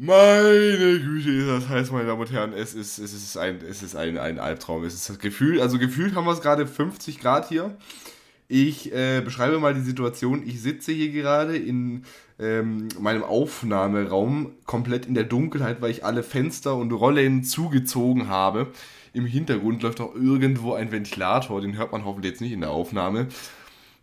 Meine Güte, das heißt, meine Damen und Herren, es ist, es ist, ein, es ist ein, ein Albtraum. Es ist das Gefühl, also gefühlt haben wir es gerade 50 Grad hier. Ich äh, beschreibe mal die Situation. Ich sitze hier gerade in ähm, meinem Aufnahmeraum komplett in der Dunkelheit, weil ich alle Fenster und Rollen zugezogen habe. Im Hintergrund läuft auch irgendwo ein Ventilator, den hört man hoffentlich jetzt nicht in der Aufnahme.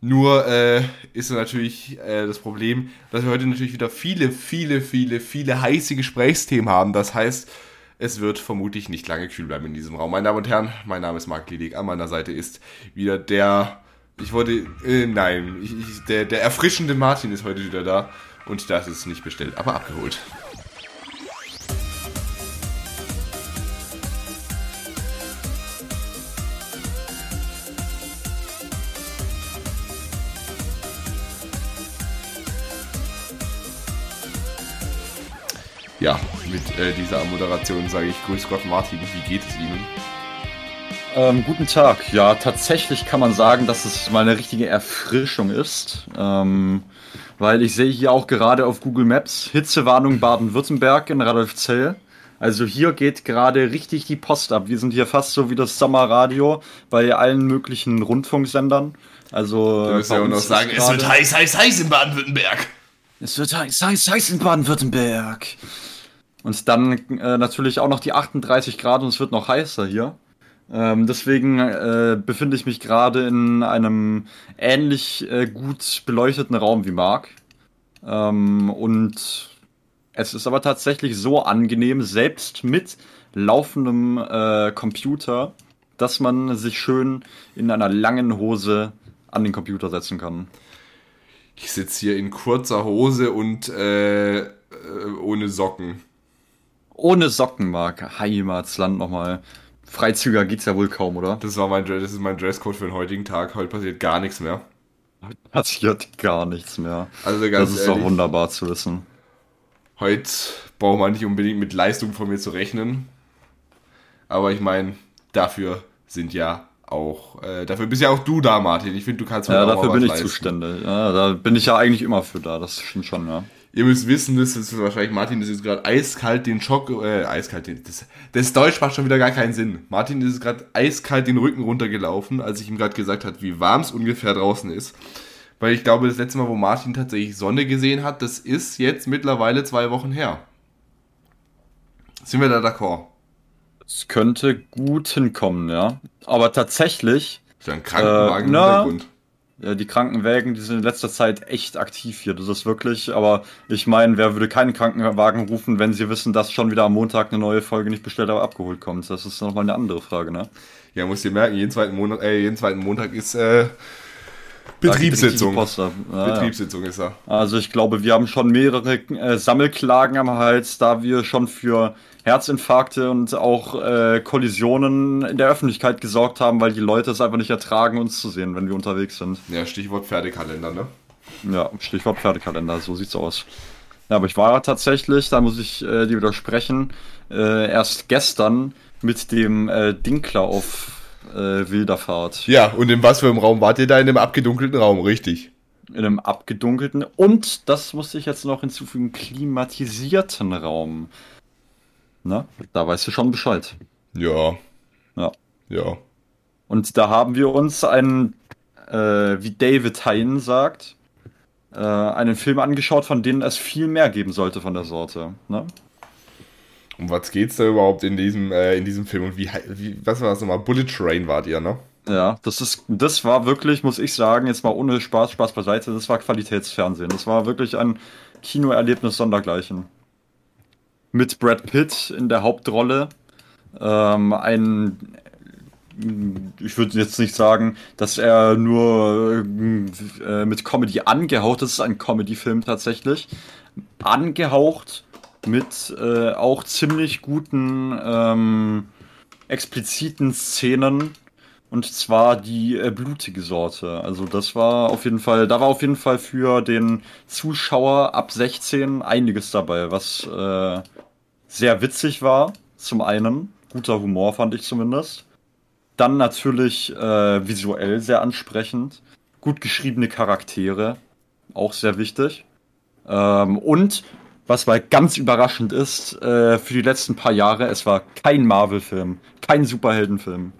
Nur äh, ist natürlich äh, das Problem, dass wir heute natürlich wieder viele, viele, viele, viele heiße Gesprächsthemen haben. Das heißt, es wird vermutlich nicht lange kühl bleiben in diesem Raum. Meine Damen und Herren, mein Name ist Marc Liedig. An meiner Seite ist wieder der, ich wollte, äh, nein, ich, ich, der, der erfrischende Martin ist heute wieder da. Und das ist nicht bestellt, aber abgeholt. Ja, mit äh, dieser Moderation sage ich Grüß Gott Martin, wie geht es Ihnen? Ähm, guten Tag. Ja, tatsächlich kann man sagen, dass es mal eine richtige Erfrischung ist. Ähm, weil ich sehe hier auch gerade auf Google Maps Hitzewarnung Baden-Württemberg in Radolfzell. Also hier geht gerade richtig die Post ab. Wir sind hier fast so wie das Sommerradio bei allen möglichen Rundfunksendern. Also. Du musst ja auch noch sagen, es wird heiß, heiß, heiß in Baden-Württemberg. Es wird heiß, heiß, in Baden-Württemberg. Und dann äh, natürlich auch noch die 38 Grad und es wird noch heißer hier. Ähm, deswegen äh, befinde ich mich gerade in einem ähnlich äh, gut beleuchteten Raum wie Marc. Ähm, und es ist aber tatsächlich so angenehm, selbst mit laufendem äh, Computer, dass man sich schön in einer langen Hose an den Computer setzen kann. Ich sitze hier in kurzer Hose und äh, äh, ohne Socken. Ohne Socken, Marc. Heimatsland nochmal. Freizüger geht's ja wohl kaum, oder? Das war mein, das ist mein Dresscode für den heutigen Tag. Heute passiert gar nichts mehr. Heute passiert gar nichts mehr. Also ganz Das ist ehrlich, doch wunderbar zu wissen. Heute braucht man nicht unbedingt mit Leistung von mir zu rechnen. Aber ich meine, dafür sind ja auch, äh, dafür bist ja auch du da, Martin. Ich finde, du kannst Ja, dafür bin ich leisten. zuständig. Ja, da bin ich ja eigentlich immer für da. Das stimmt schon, ja. Ihr müsst wissen, das ist wahrscheinlich, Martin, das ist gerade eiskalt den Schock, äh, eiskalt den, das, das Deutsch macht schon wieder gar keinen Sinn. Martin ist gerade eiskalt den Rücken runtergelaufen, als ich ihm gerade gesagt habe, wie warm es ungefähr draußen ist. Weil ich glaube, das letzte Mal, wo Martin tatsächlich Sonne gesehen hat, das ist jetzt mittlerweile zwei Wochen her. Sind wir da d'accord? Es könnte gut hinkommen, ja. Aber tatsächlich. Ist ja ein Krankenwagen äh, na, im Hintergrund. Ja, die Krankenwägen, die sind in letzter Zeit echt aktiv hier. Das ist wirklich, aber ich meine, wer würde keinen Krankenwagen rufen, wenn sie wissen, dass schon wieder am Montag eine neue Folge nicht bestellt, aber abgeholt kommt? Das ist nochmal eine andere Frage, ne? Ja, muss ihr merken, jeden zweiten Monat, äh, jeden zweiten Montag ist äh, Betriebssitzung. Ja, Betriebssitzung ist er. Also ich glaube, wir haben schon mehrere äh, Sammelklagen am Hals, da wir schon für Herzinfarkte und auch äh, Kollisionen in der Öffentlichkeit gesorgt haben, weil die Leute es einfach nicht ertragen, uns zu sehen, wenn wir unterwegs sind. Ja, Stichwort Pferdekalender, ne? Ja, Stichwort Pferdekalender, so sieht's aus. Ja, aber ich war tatsächlich, da muss ich äh, dir widersprechen, äh, erst gestern mit dem äh, Dinkler auf äh, wilder Fahrt. Ja, und in was für einem Raum wart ihr da? In einem abgedunkelten Raum, richtig? In einem abgedunkelten und, das musste ich jetzt noch hinzufügen, klimatisierten Raum. Na, da weißt du schon Bescheid. Ja. Ja. Ja. Und da haben wir uns einen, äh, wie David Hein sagt, äh, einen Film angeschaut, von denen es viel mehr geben sollte von der Sorte. Ne? Um was geht's da überhaupt in diesem, äh, in diesem Film? Und wie, wie was war das nochmal? Bullet Train wart ihr, ne? Ja, das ist, das war wirklich, muss ich sagen, jetzt mal ohne Spaß, Spaß beiseite, das war Qualitätsfernsehen. Das war wirklich ein Kinoerlebnis sondergleichen mit Brad Pitt in der Hauptrolle. Ähm, ein, ich würde jetzt nicht sagen, dass er nur äh, mit Comedy angehaucht ist, ist ein Comedy-Film tatsächlich. Angehaucht mit äh, auch ziemlich guten ähm, expliziten Szenen und zwar die äh, blutige Sorte. Also das war auf jeden Fall, da war auf jeden Fall für den Zuschauer ab 16 einiges dabei, was äh, sehr witzig war, zum einen. Guter Humor fand ich zumindest. Dann natürlich äh, visuell sehr ansprechend. Gut geschriebene Charaktere, auch sehr wichtig. Ähm, und was mal ganz überraschend ist äh, für die letzten paar Jahre, es war kein Marvel-Film, kein Superheldenfilm.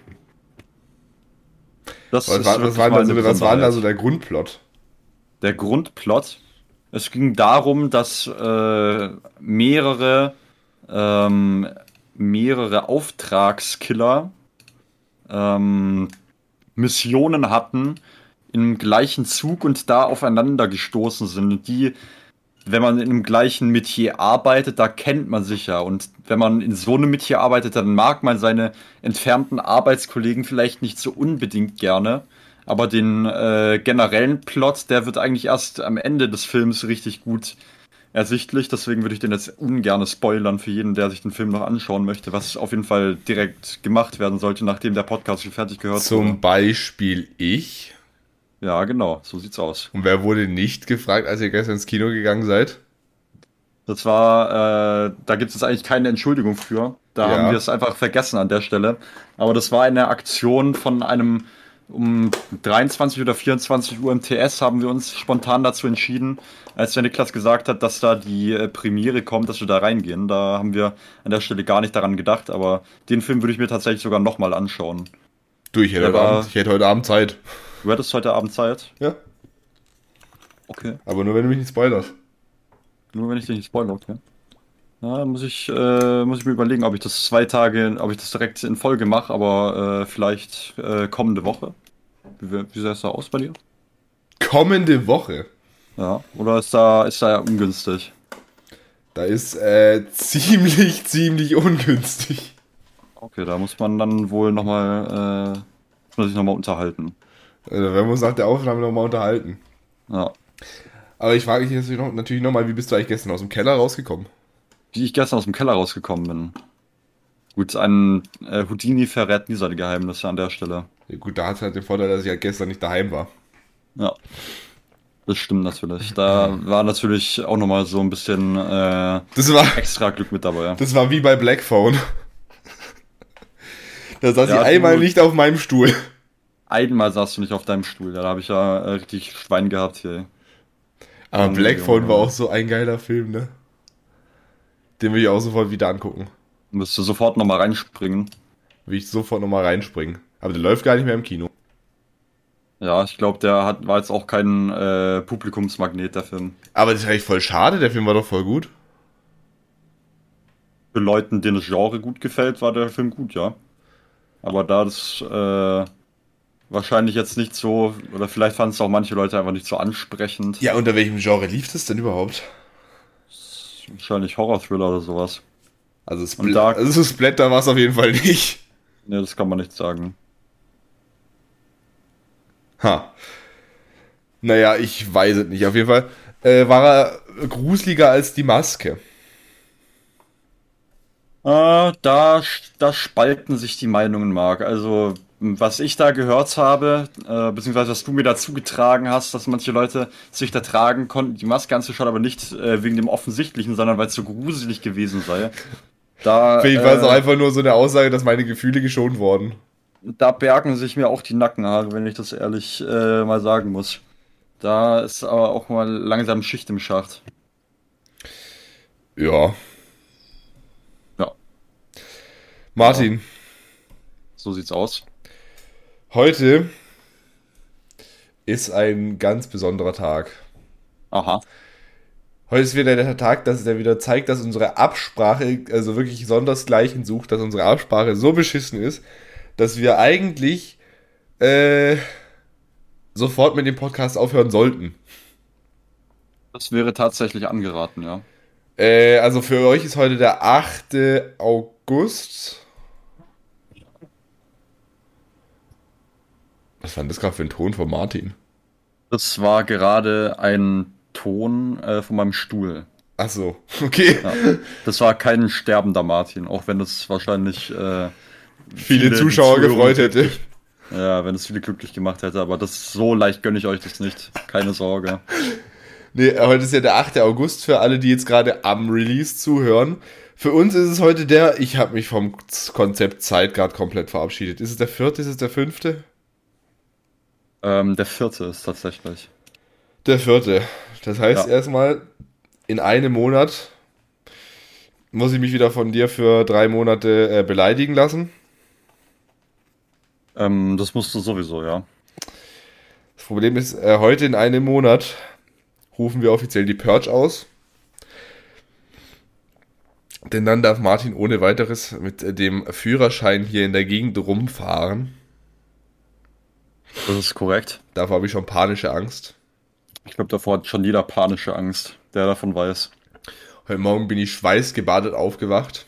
Das was, war, was, war also, was war denn also der Grundplot? Der Grundplot? Es ging darum, dass äh, mehrere, ähm, mehrere Auftragskiller ähm, Missionen hatten im gleichen Zug und da aufeinander gestoßen sind. Und die, wenn man in dem gleichen Metier arbeitet, da kennt man sich ja. Und wenn man in so einem Metier arbeitet, dann mag man seine entfernten Arbeitskollegen vielleicht nicht so unbedingt gerne. Aber den äh, generellen Plot, der wird eigentlich erst am Ende des Films richtig gut ersichtlich. Deswegen würde ich den jetzt ungern spoilern für jeden, der sich den Film noch anschauen möchte, was auf jeden Fall direkt gemacht werden sollte, nachdem der Podcast schon fertig gehört Zum wurde. Zum Beispiel ich. Ja, genau, so sieht's aus. Und wer wurde nicht gefragt, als ihr gestern ins Kino gegangen seid? Das war, äh, da gibt es eigentlich keine Entschuldigung für. Da ja. haben wir es einfach vergessen an der Stelle. Aber das war eine Aktion von einem um 23 oder 24 Uhr im TS haben wir uns spontan dazu entschieden, als der Niklas gesagt hat, dass da die äh, Premiere kommt, dass wir da reingehen. Da haben wir an der Stelle gar nicht daran gedacht, aber den Film würde ich mir tatsächlich sogar nochmal anschauen. Du, ich hätte, heute Abend, ich hätte heute Abend Zeit. Du hättest heute Abend Zeit? Ja. Okay. Aber nur wenn du mich nicht spoilerst. Nur wenn ich dich nicht spoilere, okay. Ja, muss ich, äh, muss ich mir überlegen, ob ich das zwei Tage, ob ich das direkt in Folge mache, aber äh, vielleicht äh, kommende Woche. Wie, wie sah es da aus bei dir? Kommende Woche? Ja, oder ist da, ist da ja ungünstig? Da ist äh, ziemlich, ziemlich ungünstig. Okay, da muss man dann wohl nochmal, äh, muss man sich nochmal unterhalten. Also, wenn wir uns nach der Aufnahme nochmal unterhalten. Ja. Aber ich frage dich jetzt natürlich nochmal, wie bist du eigentlich gestern aus dem Keller rausgekommen? wie ich gestern aus dem Keller rausgekommen bin. Gut, ein äh, Houdini verrät nie seine Geheimnisse an der Stelle. Ja, gut, da hat es halt den Vorteil, dass ich halt gestern nicht daheim war. Ja. Das stimmt natürlich. Da war natürlich auch nochmal so ein bisschen äh, das war, extra Glück mit dabei. Das war wie bei Blackphone. da saß ja, ich einmal nicht auf meinem Stuhl. Einmal saß du nicht auf deinem Stuhl. Da habe ich ja äh, richtig Schwein gehabt hier. Aber Blackphone war auch so ein geiler Film, ne? Den will ich auch sofort wieder angucken. Müsste sofort nochmal reinspringen. Will ich sofort nochmal reinspringen. Aber der läuft gar nicht mehr im Kino. Ja, ich glaube, der hat, war jetzt auch kein äh, Publikumsmagnet, der Film. Aber das ist eigentlich voll schade, der Film war doch voll gut. Für Leuten, denen das Genre gut gefällt, war der Film gut, ja. Aber da das äh, wahrscheinlich jetzt nicht so, oder vielleicht fanden es auch manche Leute einfach nicht so ansprechend. Ja, unter welchem Genre lief das denn überhaupt? wahrscheinlich Horror-Thriller oder sowas. Also, Spl da, also Splatter war es auf jeden Fall nicht. Ne, das kann man nicht sagen. Ha. Naja, ich weiß es nicht. Auf jeden Fall äh, war er gruseliger als die Maske. Äh, da, da spalten sich die Meinungen, Marc. Also was ich da gehört habe, äh, beziehungsweise was du mir dazu getragen hast, dass manche Leute sich da tragen konnten, die Maske anzuschauen, aber nicht äh, wegen dem Offensichtlichen, sondern weil es so gruselig gewesen sei. Da, Für mich war es äh, auch einfach nur so eine Aussage, dass meine Gefühle geschont wurden. Da bergen sich mir auch die Nackenhaare, wenn ich das ehrlich äh, mal sagen muss. Da ist aber auch mal langsam Schicht im Schacht. Ja. Ja. Martin. So sieht's aus. Heute ist ein ganz besonderer Tag. Aha. Heute ist wieder der Tag, dass der wieder zeigt, dass unsere Absprache, also wirklich sondersgleichen sucht, dass unsere Absprache so beschissen ist, dass wir eigentlich äh, sofort mit dem Podcast aufhören sollten. Das wäre tatsächlich angeraten, ja. Äh, also für euch ist heute der 8. August. Was war denn das gerade für ein Ton von Martin? Das war gerade ein Ton äh, von meinem Stuhl. Ach so, okay. Ja, das war kein sterbender Martin, auch wenn es wahrscheinlich äh, viele, viele, Zuschauer gefreut hätte. Ja, wenn es viele glücklich gemacht hätte, aber das so leicht gönne ich euch das nicht. Keine Sorge. Nee, heute ist ja der 8. August für alle, die jetzt gerade am Release zuhören. Für uns ist es heute der, ich habe mich vom Konzept Zeit gerade komplett verabschiedet. Ist es der vierte, ist es der fünfte? Ähm, der vierte ist tatsächlich. Der vierte. Das heißt ja. erstmal, in einem Monat muss ich mich wieder von dir für drei Monate äh, beleidigen lassen. Ähm, das musst du sowieso, ja. Das Problem ist, äh, heute in einem Monat rufen wir offiziell die Purge aus. Denn dann darf Martin ohne weiteres mit äh, dem Führerschein hier in der Gegend rumfahren. Das ist korrekt. Davor habe ich schon panische Angst. Ich glaube, davor hat schon jeder panische Angst, der davon weiß. Heute Morgen bin ich schweißgebadet aufgewacht.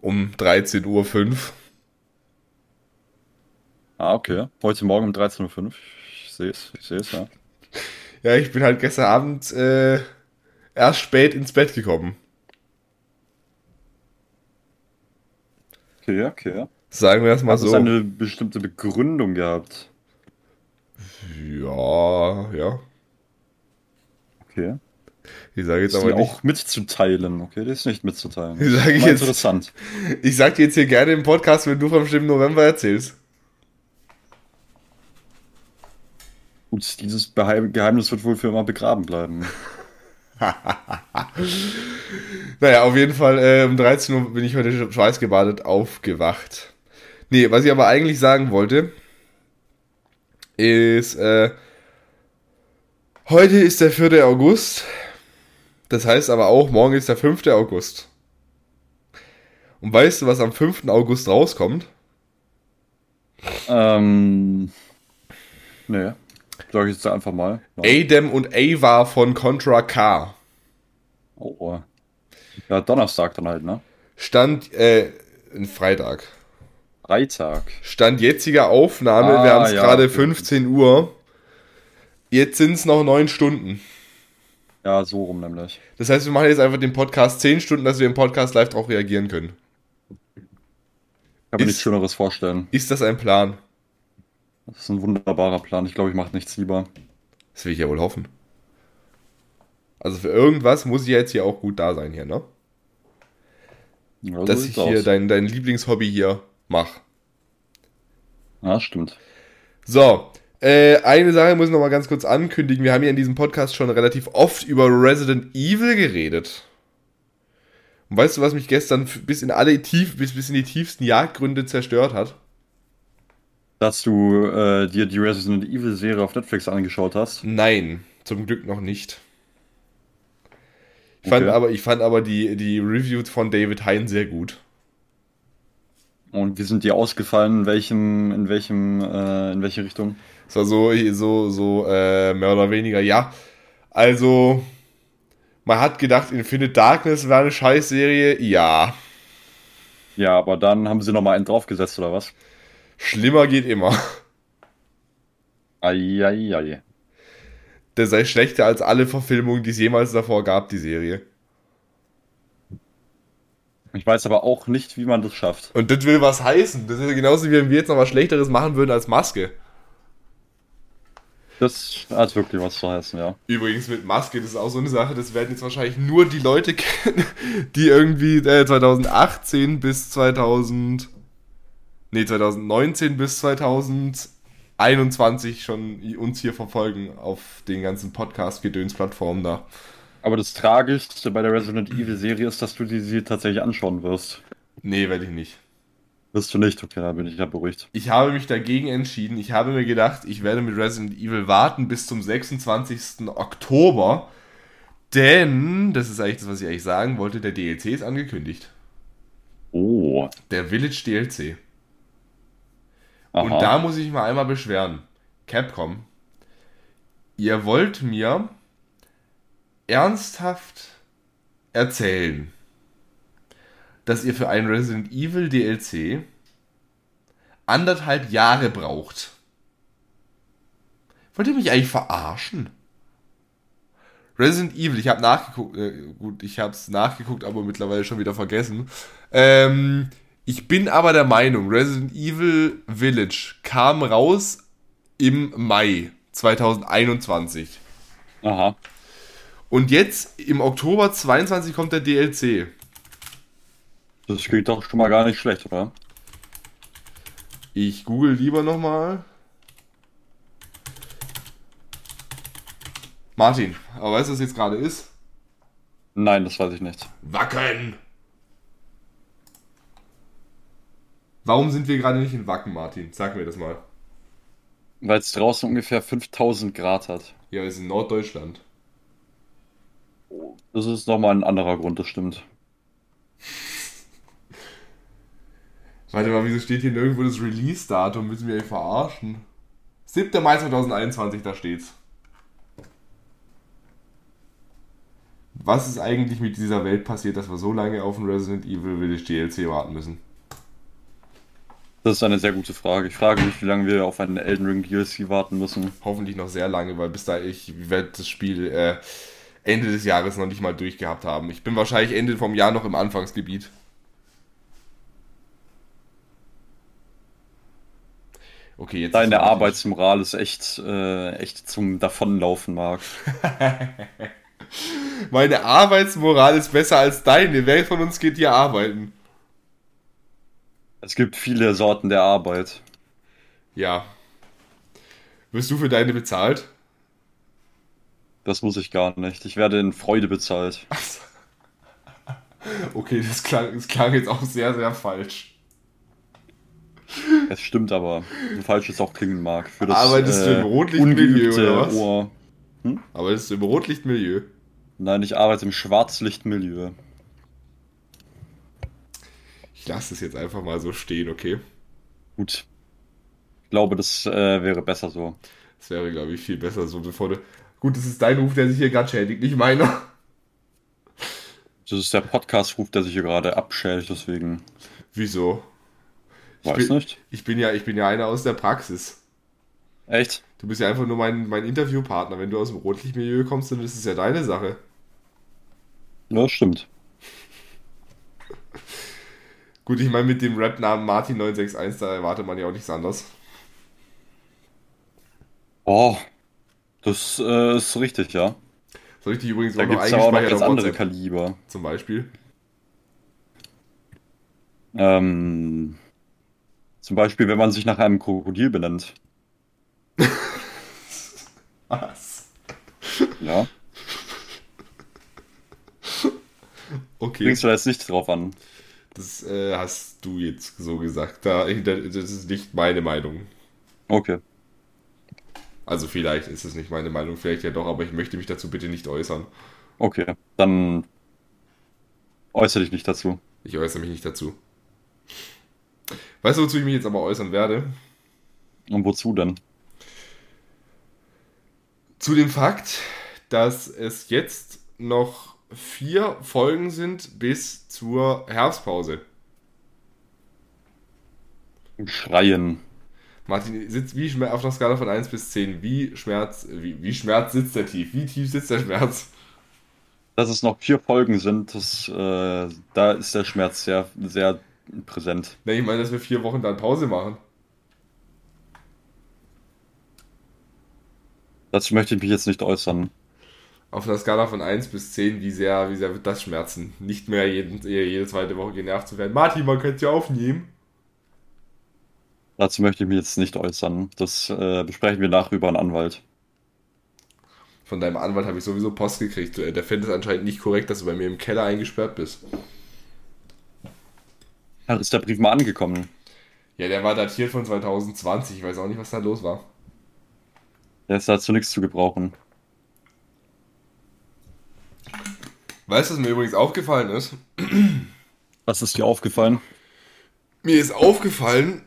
Um 13.05 Uhr. Ah, okay. Heute Morgen um 13.05 Uhr. Ich sehe es, ich sehe es, ja. Ja, ich bin halt gestern Abend äh, erst spät ins Bett gekommen. Okay, okay. Sagen wir es mal Hat so. eine bestimmte Begründung gehabt? Ja, ja. Okay. Ich sage jetzt Ist aber die nicht. auch mitzuteilen, okay? Das ist nicht mitzuteilen. Sage ich Mal jetzt? interessant. Ich sag dir jetzt hier gerne im Podcast, wenn du vom Stimmen November erzählst. Gut, dieses Geheimnis wird wohl für immer begraben bleiben. Naja, auf jeden Fall äh, um 13 Uhr bin ich heute schweißgebadet aufgewacht. Nee, was ich aber eigentlich sagen wollte, ist, äh, heute ist der 4. August. Das heißt aber auch, morgen ist der 5. August. Und weißt du, was am 5. August rauskommt? Ähm. Nee. Sag ich jetzt einfach mal. Ja. Adam und Ava von Contra K. Oh, oh. Ja, Donnerstag dann halt, ne? Stand, äh, Freitag. Freitag. Stand jetziger Aufnahme, Ah, wir haben es ja, gerade okay. 15 Uhr. Jetzt sind es noch 9 Stunden. Ja, so rum nämlich. Das heißt, wir machen jetzt einfach den Podcast 10 Stunden, dass wir im Podcast live drauf reagieren können. Ich kann mir Ist- nichts Schöneres vorstellen. Ist das ein Plan? Das ist ein wunderbarer Plan. Ich glaube, ich mache nichts lieber. Das will ich ja wohl hoffen. Also für irgendwas muss ich jetzt hier auch gut da sein hier, ne? Ja, so Dass ich hier aus. dein, dein Lieblingshobby hier mache. Ja, stimmt. So, äh, eine Sache muss ich noch mal ganz kurz ankündigen. Wir haben ja in diesem Podcast schon relativ oft über Resident Evil geredet. Und weißt du, was mich gestern bis in alle tief, bis, bis in die tiefsten Jagdgründe zerstört hat? Dass du äh, dir die Resident Evil Serie auf Netflix angeschaut hast. Nein, zum Glück noch nicht. Ich fand Okay. aber, ich fand aber die, die Review von David Hein sehr gut. Und wie sind die ausgefallen? In welchem, in welchem, äh, in welche Richtung? Es war so, so, so äh, mehr oder weniger, ja. Also, man hat gedacht, Infinite Darkness wäre eine Scheißserie. Ja, Ja, aber dann haben sie nochmal einen draufgesetzt, oder was? schlimmer geht immer. Eieiei. Der sei schlechter als alle Verfilmungen, die es jemals davor gab, die Serie. Ich weiß aber auch nicht, wie man das schafft. Und das will was heißen. Das ist ja genauso, wie wenn wir jetzt noch was Schlechteres machen würden als Maske. Das hat wirklich was zu heißen, ja. Übrigens mit Maske, das ist auch so eine Sache, das werden jetzt wahrscheinlich nur die Leute kennen, die irgendwie äh, 2018 bis 2000, nee, 2019 bis 2021 schon uns hier verfolgen auf den ganzen Podcast-Gedöns-Plattformen da. Aber das Tragischste bei der Resident Evil Serie ist, dass du die, sie tatsächlich anschauen wirst. Nee, werde ich nicht. Wirst du nicht? Okay, da bin ich ja beruhigt. Ich habe mich dagegen entschieden. Ich habe mir gedacht, ich werde mit Resident Evil warten bis zum 26. Oktober. Denn, das ist eigentlich das, was ich eigentlich sagen wollte, der DLC ist angekündigt. Oh. Der Village DLC. Aha. Und da muss ich mal einmal beschweren. Capcom, ihr wollt mir ernsthaft erzählen, dass ihr für ein Resident Evil DLC anderthalb Jahre braucht. Wollt ihr mich eigentlich verarschen? Resident Evil, ich habe nachgeguckt, äh, gut, ich habe es nachgeguckt, aber mittlerweile schon wieder vergessen. Ähm, ich bin aber der Meinung, Resident Evil Village kam raus im Mai 2021. Aha. Und jetzt im Oktober 22 kommt der DLC. Das klingt doch schon mal gar nicht schlecht, oder? Ich google lieber nochmal. Martin, aber weißt du, was jetzt gerade ist? Nein, das weiß ich nicht. Wacken! Warum sind wir gerade nicht in Wacken, Martin? Sag mir das mal. Weil es draußen ungefähr 5000 Grad hat. Ja, wir sind in Norddeutschland. Das ist nochmal ein anderer Grund, das stimmt. Warte mal, wieso steht hier nirgendwo das Release-Datum? Müssen wir hier verarschen? 7. Mai 2021, da steht's. Was ist eigentlich mit dieser Welt passiert, dass wir so lange auf ein Resident Evil Village DLC warten müssen? Das ist eine sehr gute Frage. Ich frage mich, wie lange wir auf einen Elden Ring DLC warten müssen. Hoffentlich noch sehr lange, weil bis da ich werde das Spiel äh, Ende des Jahres noch nicht mal durchgehabt haben. Ich bin wahrscheinlich Ende vom Jahr noch im Anfangsgebiet. Okay, jetzt Deine Arbeitsmoral ist echt, äh, echt zum Davonlaufen, Marc. Meine Arbeitsmoral ist besser als deine. Wer von uns geht hier arbeiten? Es gibt viele Sorten der Arbeit. Ja. Wirst du für deine bezahlt? Das muss ich gar nicht. Ich werde in Freude bezahlt. Okay, das klang, das klang jetzt auch sehr, sehr falsch. Es stimmt aber. So falsch es auch klingen mag. Für das Arbeitest du im Rotlichtmilieu, ungeübte oder was? Ohr. Aber das ist im Rotlichtmilieu. Nein, ich arbeite im Schwarzlichtmilieu. Ich lasse es jetzt einfach mal so stehen, okay? Gut. Ich glaube, das äh, wäre besser so. Das wäre, glaube ich, viel besser so, bevor du. Gut, das ist dein Ruf, der sich hier gerade schädigt, nicht meiner. Das ist der Podcast-Ruf, der sich hier gerade abschält, deswegen. Wieso? Ich Weiß bin, nicht. Ich bin ja, ich bin ja einer aus der Praxis. Echt? Du bist ja einfach nur mein, mein Interviewpartner. Wenn du aus dem Rotlichtmilieu kommst, dann ist es ja deine Sache. Ja, das stimmt. Gut, ich meine, mit dem Rap-Namen Martin961, da erwartet man ja auch nichts anderes. Oh, das äh, ist richtig, ja. Soll ich dich übrigens Da auch noch gibt es aber auch noch eingespeichert andere Kaliber. zum Beispiel? Ähm, zum Beispiel, wenn man sich nach einem Krokodil benennt. Was? Ja. Okay, Bringst du da jetzt nicht drauf an. das äh, hast du jetzt so gesagt. Da, das ist nicht meine Meinung. Okay. Also vielleicht ist es nicht meine Meinung, vielleicht ja doch, aber ich möchte mich dazu bitte nicht äußern. Okay. Dann äußere dich nicht dazu. Ich äußere mich nicht dazu. Weißt du, wozu ich mich jetzt aber äußern werde? Und wozu denn? Zu dem Fakt, dass es jetzt noch vier Folgen sind bis zur Herbstpause. Schreien. Martin, sitzt wie Schmerz auf einer Skala von 1 bis 10, wie Schmerz, wie, wie Schmerz sitzt der tief? Wie tief sitzt der Schmerz? Dass es noch vier Folgen sind, das, äh, da ist der Schmerz sehr, sehr präsent. Ne, ich meine, dass wir vier Wochen dann Pause machen. Dazu möchte ich mich jetzt nicht äußern. Auf einer Skala von 1 bis 10, wie sehr, wie sehr wird das schmerzen? Nicht mehr jeden, jede zweite Woche genervt zu werden. Martin, man könnte es ja aufnehmen. Dazu möchte ich mich jetzt nicht äußern. Das äh, besprechen wir nachher über einen Anwalt. Von deinem Anwalt habe ich sowieso Post gekriegt. Der findet es anscheinend nicht korrekt, dass du bei mir im Keller eingesperrt bist. Ach, ist der Brief mal angekommen? Ja, der war datiert von 2020. Ich weiß auch nicht, was da los war. Der ist dazu nichts zu gebrauchen. Weißt du, was mir übrigens aufgefallen ist? Was ist dir aufgefallen? Mir ist aufgefallen,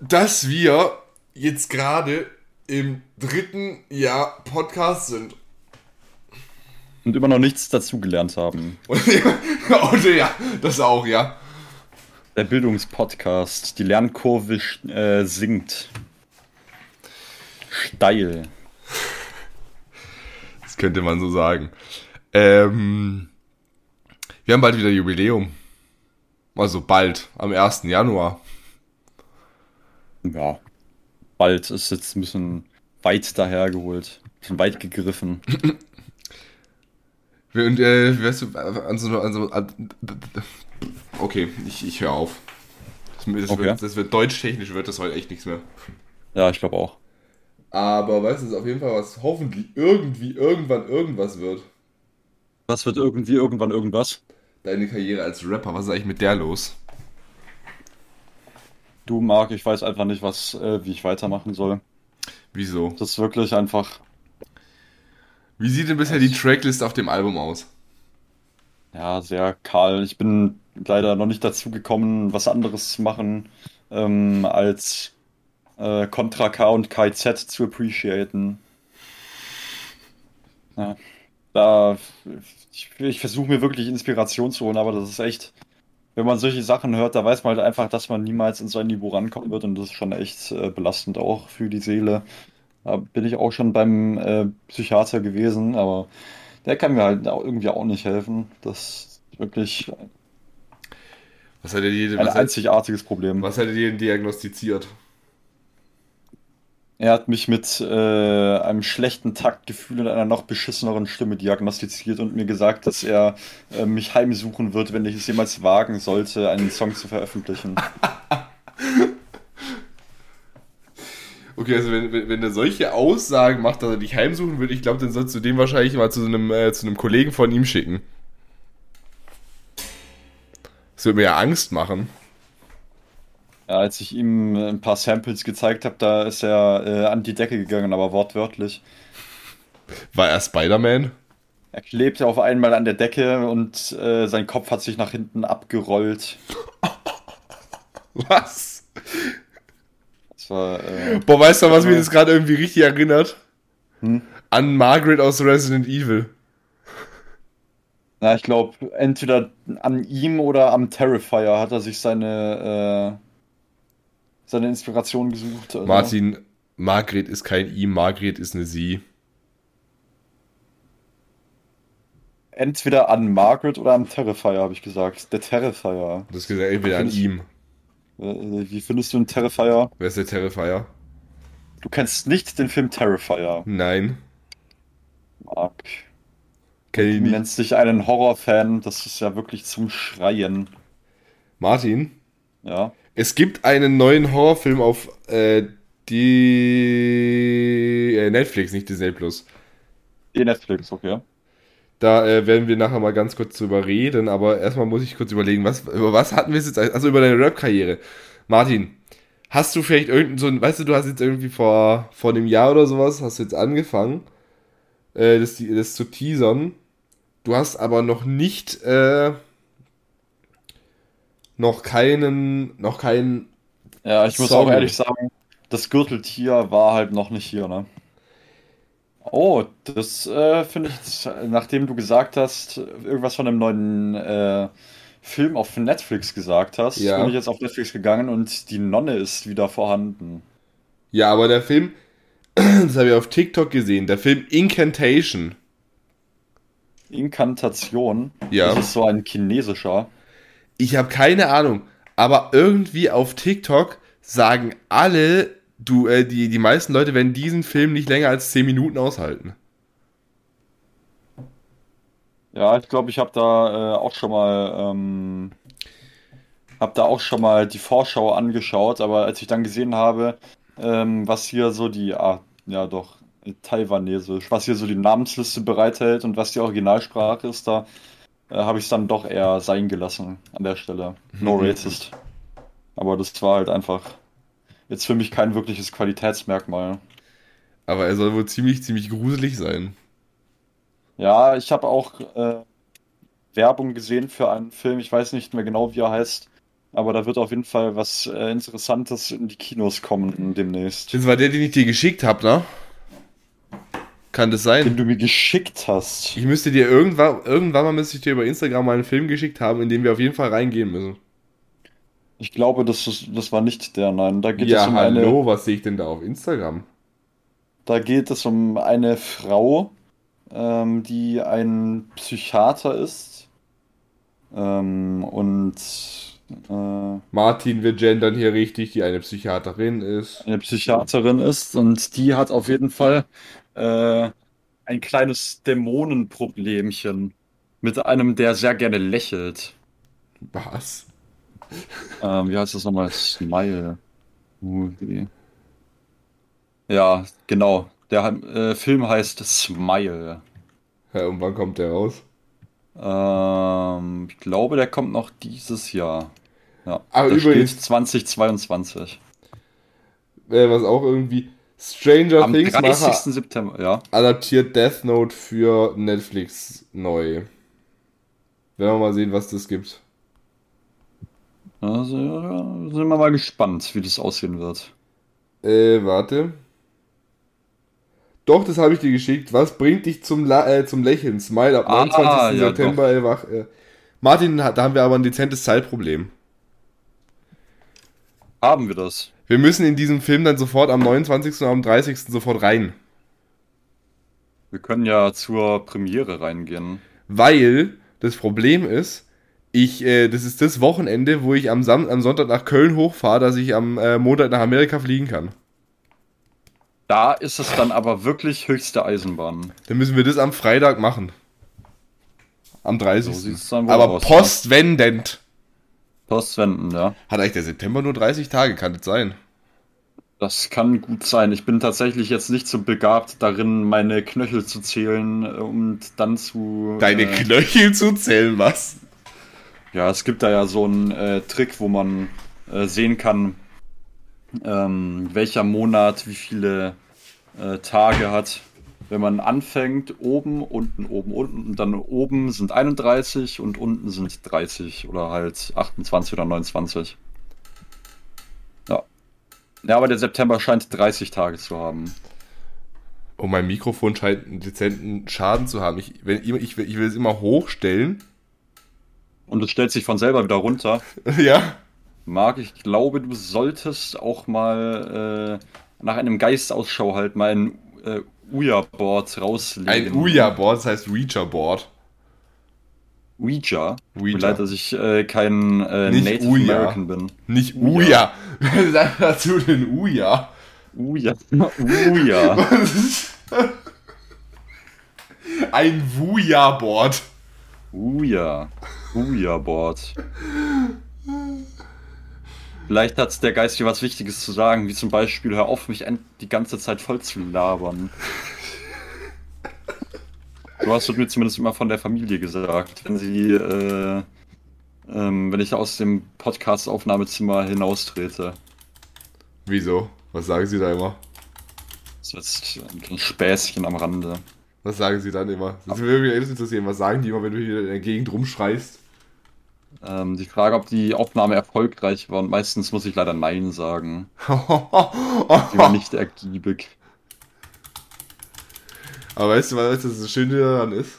dass wir jetzt gerade im dritten Jahr Podcast sind. Und immer noch nichts dazugelernt haben. Und, und ja, das auch, ja. Der Bildungspodcast. Die Lernkurve äh, sinkt. Steil. Das könnte man so sagen. Ähm, wir haben bald wieder Jubiläum. Also bald, am 1. Januar. Ja. Bald ist jetzt ein bisschen weit dahergeholt. Ein bisschen weit gegriffen. Und, äh, weißt du, an so, an so, an, okay, ich, ich höre auf. Das, das, Okay. wird, das wird deutschtechnisch wird das heute echt nichts mehr. Ja, ich glaube auch. Aber weißt du, es ist auf jeden Fall was hoffentlich irgendwie irgendwann irgendwas wird. Was wird irgendwie irgendwann irgendwas? Deine Karriere als Rapper, was ist eigentlich mit der los? Du, Marc, ich weiß einfach nicht, was, äh, wie ich weitermachen soll. Wieso? Das ist wirklich einfach, Wie sieht denn bisher die Tracklist auf dem Album aus? ja, sehr kahl. Ich bin leider noch nicht dazu gekommen, was anderes zu machen, ähm, als äh, Contra K und KZ zu appreciaten. Ja, da, ich, ich versuche mir wirklich Inspiration zu holen, aber das ist echt, wenn man solche Sachen hört, da weiß man halt einfach, dass man niemals in so ein Niveau rankommen wird und das ist schon echt äh, belastend auch für die Seele. Da bin ich auch schon beim äh, Psychiater gewesen, aber der kann mir halt auch irgendwie auch nicht helfen. Das ist wirklich Was hat er dir, ein einzigartiges Problem. was hat er dir denn diagnostiziert? Er hat mich mit äh, einem schlechten Taktgefühl und einer noch beschisseneren Stimme diagnostiziert und mir gesagt, dass er äh, mich heimsuchen wird, wenn ich es jemals wagen sollte, einen Song zu veröffentlichen. Okay, also wenn, wenn, wenn er solche Aussagen macht, dass er dich heimsuchen würde, ich glaube, dann sollst du den wahrscheinlich mal zu einem, äh, zu einem Kollegen von ihm schicken. Das würde mir ja Angst machen. Ja, als ich ihm äh, ein paar Samples gezeigt habe, da ist er äh, an die Decke gegangen, aber wortwörtlich. War er Spider-Man? Er klebte auf einmal an der Decke und äh, sein Kopf hat sich nach hinten abgerollt. Was? Das war, äh, Boah, weißt du, was mich das gerade irgendwie richtig erinnert? Hm? An Margaret aus Resident Evil. na, ich glaube, entweder an ihm oder am Terrifier hat er sich seine, äh, seine Inspiration gesucht. Also, Martin, Margaret ist kein ihm, Margaret ist eine sie. Entweder an Margaret oder am Terrifier, habe ich gesagt. Der Terrifier. Du hast gesagt, entweder an ihm. Äh, Wie findest du einen Terrifier? Wer ist der Terrifier? Du kennst nicht den Film Terrifier, Nein. Mark. Kenn ich Du nicht. nennst dich einen Horrorfan, das ist ja wirklich zum Schreien. Martin, Ja. Es gibt einen neuen Horrorfilm auf äh, die äh, Netflix, nicht Disney Plus. Die Netflix, okay. Da äh, werden wir nachher mal ganz kurz drüber reden, aber erstmal muss ich kurz überlegen, was, über was hatten wir jetzt, also über deine Rap-Karriere. Martin, hast du vielleicht irgendein so ein, weißt du, du hast jetzt irgendwie vor, vor einem Jahr oder sowas, hast du jetzt angefangen, äh, das, das zu teasern. Du hast aber noch nicht, äh, noch keinen, noch keinen, Ja, ich muss Song. auch ehrlich sagen, das Gürteltier war halt noch nicht hier, ne? Oh, das äh, finde ich, nachdem du gesagt hast, irgendwas von einem neuen äh, Film auf Netflix gesagt hast, Ja. bin ich jetzt auf Netflix gegangen und die Nonne ist wieder vorhanden. ja, aber der Film, das habe ich auf TikTok gesehen, der Film Incantation. Inkantation, Ja. das ist so ein chinesischer. Ich habe keine Ahnung, aber irgendwie auf TikTok sagen alle, du, äh, die, die meisten Leute werden diesen Film nicht länger als 10 Minuten aushalten. Ja, ich glaube, ich habe da äh, auch schon mal, ähm, da auch schon mal die Vorschau angeschaut, aber als ich dann gesehen habe, ähm, was hier so die, ah, ja doch, Taiwanesisch, was hier so die Namensliste bereithält und was die Originalsprache ist, da äh, habe ich es dann doch eher sein gelassen an der Stelle. No Mhm. racist. Aber das war halt einfach jetzt für mich kein wirkliches Qualitätsmerkmal. Aber er soll wohl ziemlich, ziemlich gruselig sein. Ja, ich habe auch äh, Werbung gesehen für einen Film, ich weiß nicht mehr genau, wie er heißt, aber da wird auf jeden Fall was äh, Interessantes in die Kinos kommen demnächst. Das war der, den ich dir geschickt habe, ne? Kann das Den sein? du mir geschickt hast. Ich müsste dir irgendwann, irgendwann mal müsste ich dir über Instagram mal einen Film geschickt haben, in den wir auf jeden Fall reingehen müssen. Ich glaube, das, ist, das war nicht der, nein. Da geht es Ja, um eine, hallo, was sehe ich denn da auf Instagram? da geht es um eine Frau, ähm, die ein Psychiater ist. Ähm, und äh, Martin, wir gendern hier richtig, die eine Psychiaterin ist. eine Psychiaterin ist und die hat auf jeden Fall äh, ein kleines Dämonenproblemchen mit einem, der sehr gerne lächelt. Was? Ähm, wie heißt das nochmal? Smile. Movie. Ja, genau. Der äh, Film heißt Smile. Ja, und wann kommt der raus? Ähm, ich glaube, der kommt noch dieses Jahr. Ja, Aber da übrigens- steht 2022. Äh, was auch irgendwie Stranger Am Things 30. Macher September, ja. adaptiert Death Note für Netflix neu. Werden wir mal sehen, was das gibt. Also, ja, sind wir mal gespannt, wie das aussehen wird. Äh, warte. Doch, das habe ich dir geschickt. Was bringt dich zum, La äh, zum Lächeln? Smile ab Ah, 29. ja, September. Äh, wach, äh. Martin, da haben wir aber ein dezentes Zeitproblem. Haben wir das? Wir müssen in diesem Film dann sofort am 29. und am 30. sofort rein. Wir können ja zur Premiere reingehen. Weil das Problem ist, ich, äh, das ist das Wochenende, wo ich am, Sam am Sonntag nach Köln hochfahre, dass ich am äh, Montag nach Amerika fliegen kann. Da ist es dann aber wirklich höchste Eisenbahn. Dann müssen wir das am Freitag machen. Am 30. So Aber aus, postwendend. Postwenden, ja. Hat eigentlich der September nur 30 Tage, kann das sein? Das kann gut sein. Ich bin tatsächlich jetzt nicht so begabt darin, meine Knöchel zu zählen äh, und dann zu. Deine äh, Knöchel zu zählen, was? Ja, es gibt da ja so einen äh, Trick, wo man äh, sehen kann, ähm, welcher Monat wie viele äh, Tage hat. Wenn man anfängt, oben, unten, oben, unten, und dann oben sind 31 und unten sind 30 oder halt 28 oder 29. Ja. Ja, aber der September scheint 30 Tage zu haben. Oh, mein Mikrofon scheint einen dezenten Schaden zu haben. Ich, wenn, ich, ich, will- es immer hochstellen. Und es stellt sich von selber wieder runter. ja. Marc, ich glaube, du solltest auch mal äh, nach einem Geist Ausschau halten, mal ein äh, Ouija-Board rauslegen. Ein Ouija-Board, das heißt Ouija-Board. Ouija. Ouija. Leid, dass ich äh, kein äh, Native Ouija. American bin. Nicht Ouija. Sag dazu den Ouija. Ouija. Ouija. Ein Ouija-Board. Ouija. Ouija-Board. Vielleicht hat der Geist dir was Wichtiges zu sagen, wie zum Beispiel, hör auf, mich die ganze Zeit voll zu labern. Du hast mir zumindest immer von der Familie gesagt, wenn sie, äh, ähm, wenn ich aus dem Podcast-Aufnahmezimmer hinaustrete. Wieso? Was sagen sie da immer? Das ist ein Späßchen am Rande. Was sagen sie dann immer? Das würde mich echt interessieren. Was sagen die immer, wenn du hier in der Gegend rumschreist? Ähm, die Frage, ob die Aufnahme erfolgreich war, und meistens muss ich leider Nein sagen. Die war nicht ergiebig. Aber weißt du, was das Schöne daran ist?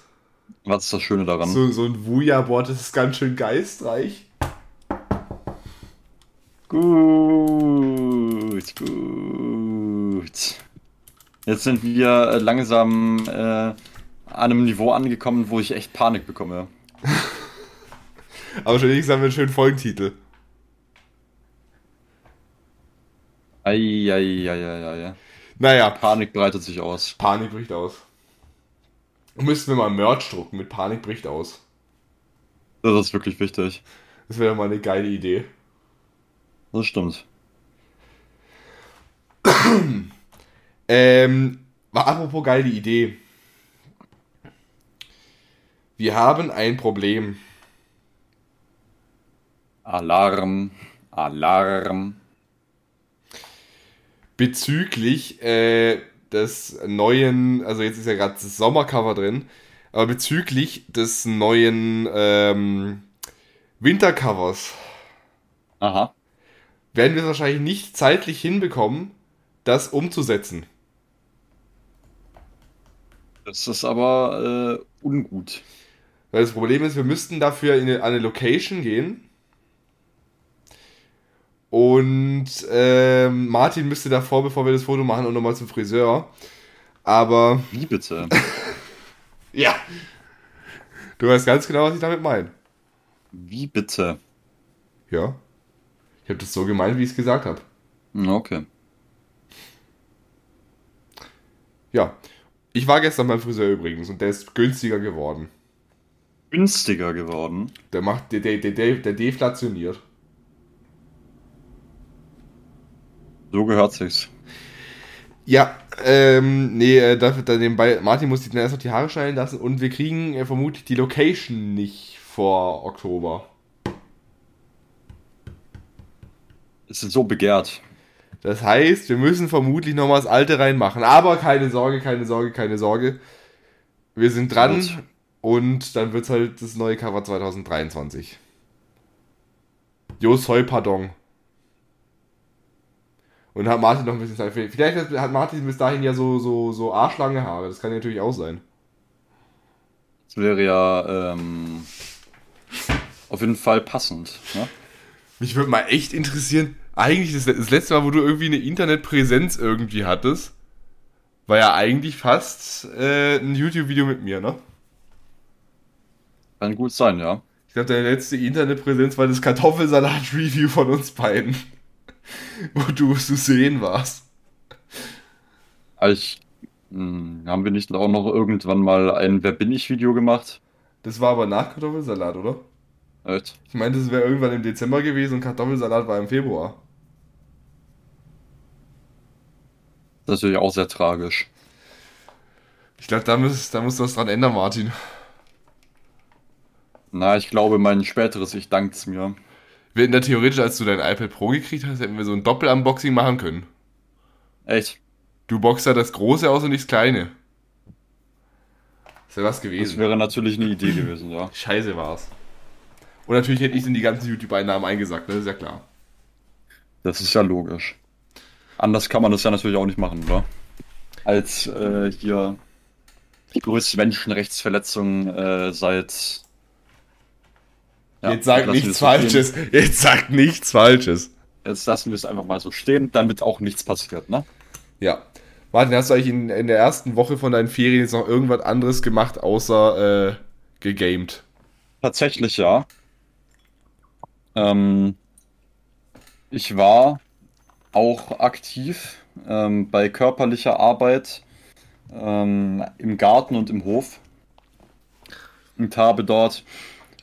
Was ist das Schöne daran? So, so ein Ouija-Board, das ist ganz schön geistreich. Gut, gut. Jetzt sind wir äh, langsam äh, an einem Niveau angekommen, wo ich echt Panik bekomme. Aber schon wenigstens haben wir einen schönen Folgentitel. Eieieiei. Naja, Panik breitet sich aus. Panik bricht aus. Müssten wir mal Merch drucken mit Panik bricht aus. Das ist wirklich wichtig. Das wäre mal eine geile Idee. Das stimmt. Ähm, war apropos geile Idee. Wir haben ein Problem. Alarm, Alarm. bezüglich äh, des neuen, also jetzt ist ja gerade das Sommercover drin, aber bezüglich des neuen ähm, Wintercovers Aha. werden wir es wahrscheinlich nicht zeitlich hinbekommen, das umzusetzen. Das ist aber äh, ungut. Weil das Problem ist, wir müssten dafür in eine, Location gehen. Und ähm, Martin müsste davor, bevor wir das Foto machen, auch nochmal zum Friseur. Aber Wie bitte? ja, du weißt ganz genau, was ich damit meine. Wie bitte? Ja. Ich habe das so gemeint, wie ich es gesagt habe. Hm, Okay. Ja. Ich war gestern beim Friseur übrigens und der ist günstiger geworden. Günstiger geworden. Der macht, der, der, der, der deflationiert. So gehört sich's. Ja, Ähm, nee, äh, dafür, da nebenbei, Martin muss sich dann erst noch die Haare schneiden lassen und wir kriegen äh, vermutlich die Location nicht vor Oktober. Es ist so begehrt. Das heißt, wir müssen vermutlich noch mal das alte reinmachen. Aber keine Sorge, keine Sorge, keine Sorge. Wir sind dran Gut. und dann wird es halt das neue Cover 2023. Jo, soll pardon. Und hat Martin noch ein bisschen Zeit. Vielleicht hat Martin bis dahin ja so, so, so arschlange Haare. Das kann ja natürlich auch sein. Das wäre ja ähm, auf jeden Fall passend. Ne? Mich würde mal echt interessieren, eigentlich das, das letzte Mal, wo du irgendwie eine Internetpräsenz irgendwie hattest, war ja eigentlich fast äh, ein YouTube-Video mit mir, ne? Kann gut sein, ja. Ich glaube, deine letzte Internetpräsenz war das Kartoffelsalat-Review von uns beiden. Wo du zu sehen warst. Aber ich, mh, haben wir nicht auch noch irgendwann mal ein Wer bin ich Video gemacht? Das war aber nach Kartoffelsalat, oder? Echt? Ich meine, das wäre irgendwann im Dezember gewesen und Kartoffelsalat war im Februar. Das ist natürlich auch sehr tragisch. Ich glaube, da muss, da muss was dran ändern, Martin. Na, ich glaube, mein späteres Ich dankt's mir. Wir hätten da theoretisch, als du dein iPad Pro gekriegt hast, hätten wir so ein Doppel-Unboxing machen können. Echt? Du boxst da das Große aus und nicht das Kleine. Das wäre was Das gewesen. wäre natürlich eine Idee gewesen, ja. Scheiße war's. Und natürlich hätte ich in die ganzen YouTube-Einnahmen eingesackt, ne? Das ist ja klar. Das ist ja logisch. Anders kann man das ja natürlich auch nicht machen, oder? Als äh, hier die größte Menschenrechtsverletzung äh, seit. Ja, Jetzt sag nichts es so stehen. Falsches. Jetzt sag nichts Falsches. Jetzt lassen wir es einfach mal so stehen, damit auch nichts passiert, ne? Ja. Martin, hast du eigentlich in, in der ersten Woche von deinen Ferien jetzt noch irgendwas anderes gemacht, außer äh, gegamed? Tatsächlich ja. Ähm, ich war auch aktiv ähm, bei körperlicher Arbeit ähm, im Garten und im Hof und habe dort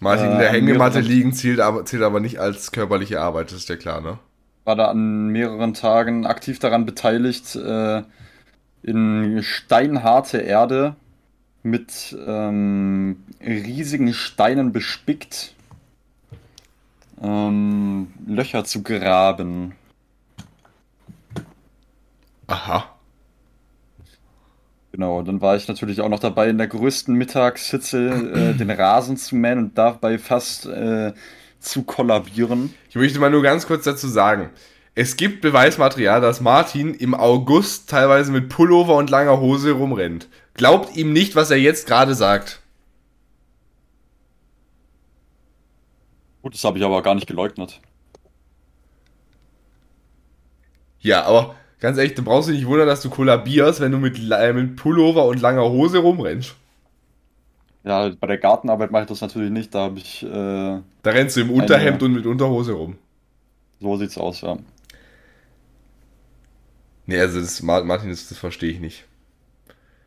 Martin, in Äh, der Hängematte liegen zählt aber, zählt aber nicht als körperliche Arbeit, das ist ja klar, ne? war da an mehreren Tagen aktiv daran beteiligt, äh, in steinharte Erde mit ähm, riesigen Steinen bespickt ähm, Löcher zu graben. Aha. Genau, dann war ich natürlich auch noch dabei, in der größten Mittagshitze äh, den Rasen zu mähen und dabei fast äh, zu kollabieren. Ich möchte mal nur ganz kurz dazu sagen. Es gibt Beweismaterial, dass Martin im August teilweise mit Pullover und langer Hose rumrennt. Glaubt ihm nicht, was er jetzt gerade sagt. Gut, das habe ich aber gar nicht geleugnet. Ja, aber ganz ehrlich, du brauchst dich nicht wundern, dass du kollabierst, wenn du mit, äh, mit Pullover und langer Hose rumrennst. Ja, bei der Gartenarbeit mache ich das natürlich nicht, da habe ich, äh, Da rennst du im Unterhemd und mit Unterhose rum. so sieht's aus, ja. Nee, also das, Mar- Martin, das, das verstehe ich nicht.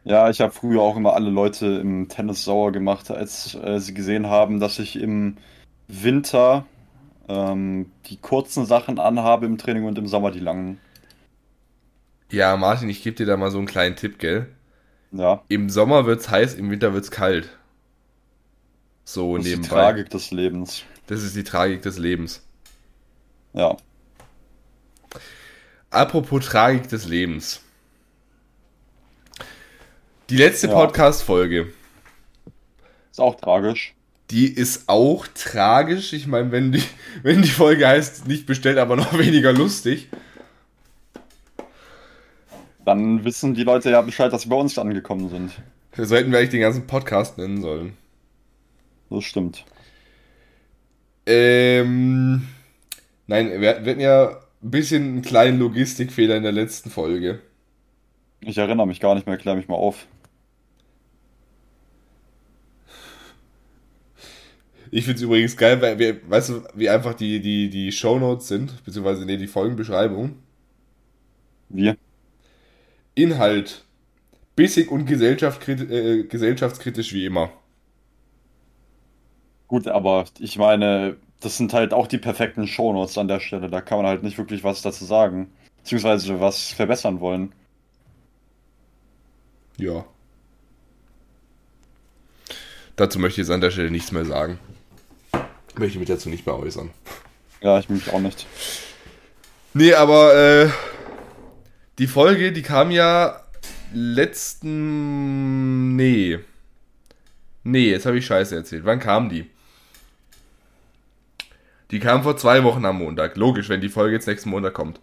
Ja, ich habe früher auch immer alle Leute im Tennis sauer gemacht, als äh, sie gesehen haben, dass ich im Winter ähm, die kurzen Sachen anhabe im Training und im Sommer die langen. Ja, Martin, ich gebe dir da mal so einen kleinen Tipp, gell? Ja, Im Sommer wird's heiß, im Winter wird's kalt. So das ist die nebenbei. Tragik des Lebens. Das ist die Tragik des Lebens. Ja, Apropos Tragik des Lebens. Die letzte Ja. Podcast-Folge, ist auch tragisch. die ist auch tragisch. Ich meine, wenn die, wenn die Folge heißt, nicht bestellt, aber noch weniger lustig. Dann wissen die Leute ja Bescheid, dass sie bei uns angekommen sind. So hätten wir eigentlich den ganzen Podcast nennen sollen. Das stimmt. Ähm, nein, wir, wir hatten ja ein bisschen einen kleinen Logistikfehler in der letzten Folge. Ich erinnere mich gar nicht mehr, klär mich mal auf. Ich finde es übrigens geil, weil wir, weißt du, wie einfach die, die, die Shownotes sind, beziehungsweise nee, die Folgenbeschreibung. Wir? Inhalt. Bissig und gesellschaftskrit äh, gesellschaftskritisch wie immer. Gut, aber ich meine, das sind halt auch die perfekten Shownotes an der Stelle. Da kann man halt nicht wirklich was dazu sagen. Beziehungsweise was verbessern wollen. Ja. Dazu möchte ich jetzt an der Stelle nichts mehr sagen. Möchte mich dazu nicht mehr äußern. Ja, ich mich auch nicht. Nee, aber äh, die Folge, die kam ja letzten. Nee. Nee, jetzt habe ich Scheiße erzählt. Wann kam die? Die kam vor zwei Wochen am Montag. Logisch, wenn die Folge jetzt nächsten Montag kommt.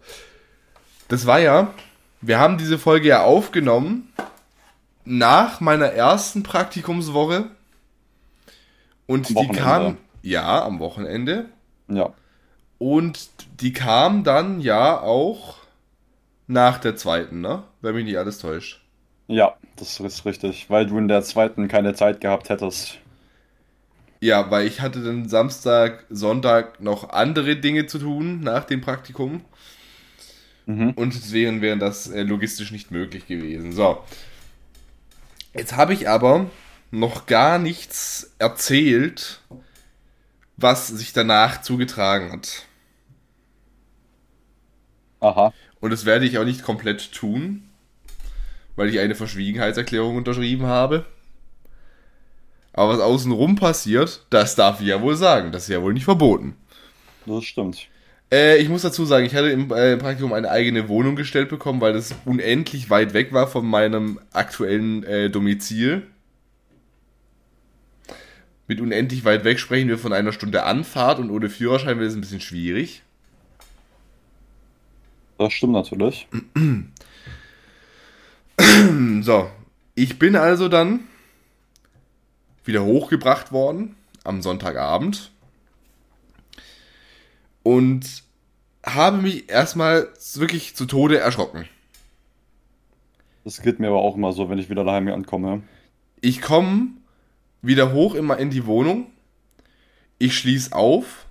Das war ja. Wir haben diese Folge ja aufgenommen nach meiner ersten Praktikumswoche. Und Am die Wochenende. kam. Ja, am Wochenende. Ja. Und die kam dann ja auch nach der zweiten, ne? Wenn mich nicht alles täuscht. Ja, das ist richtig, weil du in der zweiten keine Zeit gehabt hättest. Ja, weil ich hatte dann Samstag, Sonntag noch andere Dinge zu tun nach dem Praktikum. Mhm. Und deswegen wäre das äh, logistisch nicht möglich gewesen. So. Jetzt habe ich aber noch gar nichts erzählt, was sich danach zugetragen hat. Aha. Und das werde ich auch nicht komplett tun, weil ich eine Verschwiegenheitserklärung unterschrieben habe. Aber was außenrum passiert, das darf ich ja wohl sagen. Das ist ja wohl nicht verboten. Das stimmt. Äh, ich muss dazu sagen, ich hatte im äh, Praktikum eine eigene Wohnung gestellt bekommen, weil das unendlich weit weg war von meinem aktuellen äh, Domizil. Mit unendlich weit weg sprechen wir von einer Stunde Anfahrt und ohne Führerschein wäre es ein bisschen schwierig. Das stimmt natürlich. So, ich bin also dann wieder hochgebracht worden am Sonntagabend und habe mich erstmal wirklich zu Tode erschrocken. Das geht mir aber auch immer so, wenn ich wieder daheim ankomme. Ich komme wieder hoch immer in die Wohnung, ich schließe auf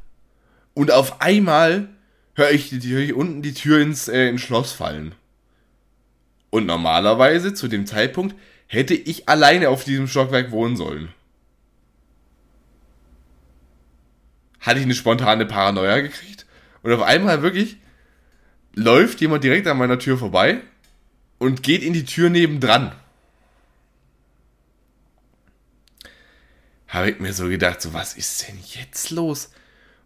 und auf einmal höre ich, höre ich unten die Tür ins, äh, ins Schloss fallen. Und normalerweise zu dem Zeitpunkt hätte ich alleine auf diesem Stockwerk wohnen sollen. Hatte ich eine spontane Paranoia gekriegt und auf einmal wirklich läuft jemand direkt an meiner Tür vorbei und geht in die Tür nebendran. Habe ich mir so gedacht, so was ist denn jetzt los?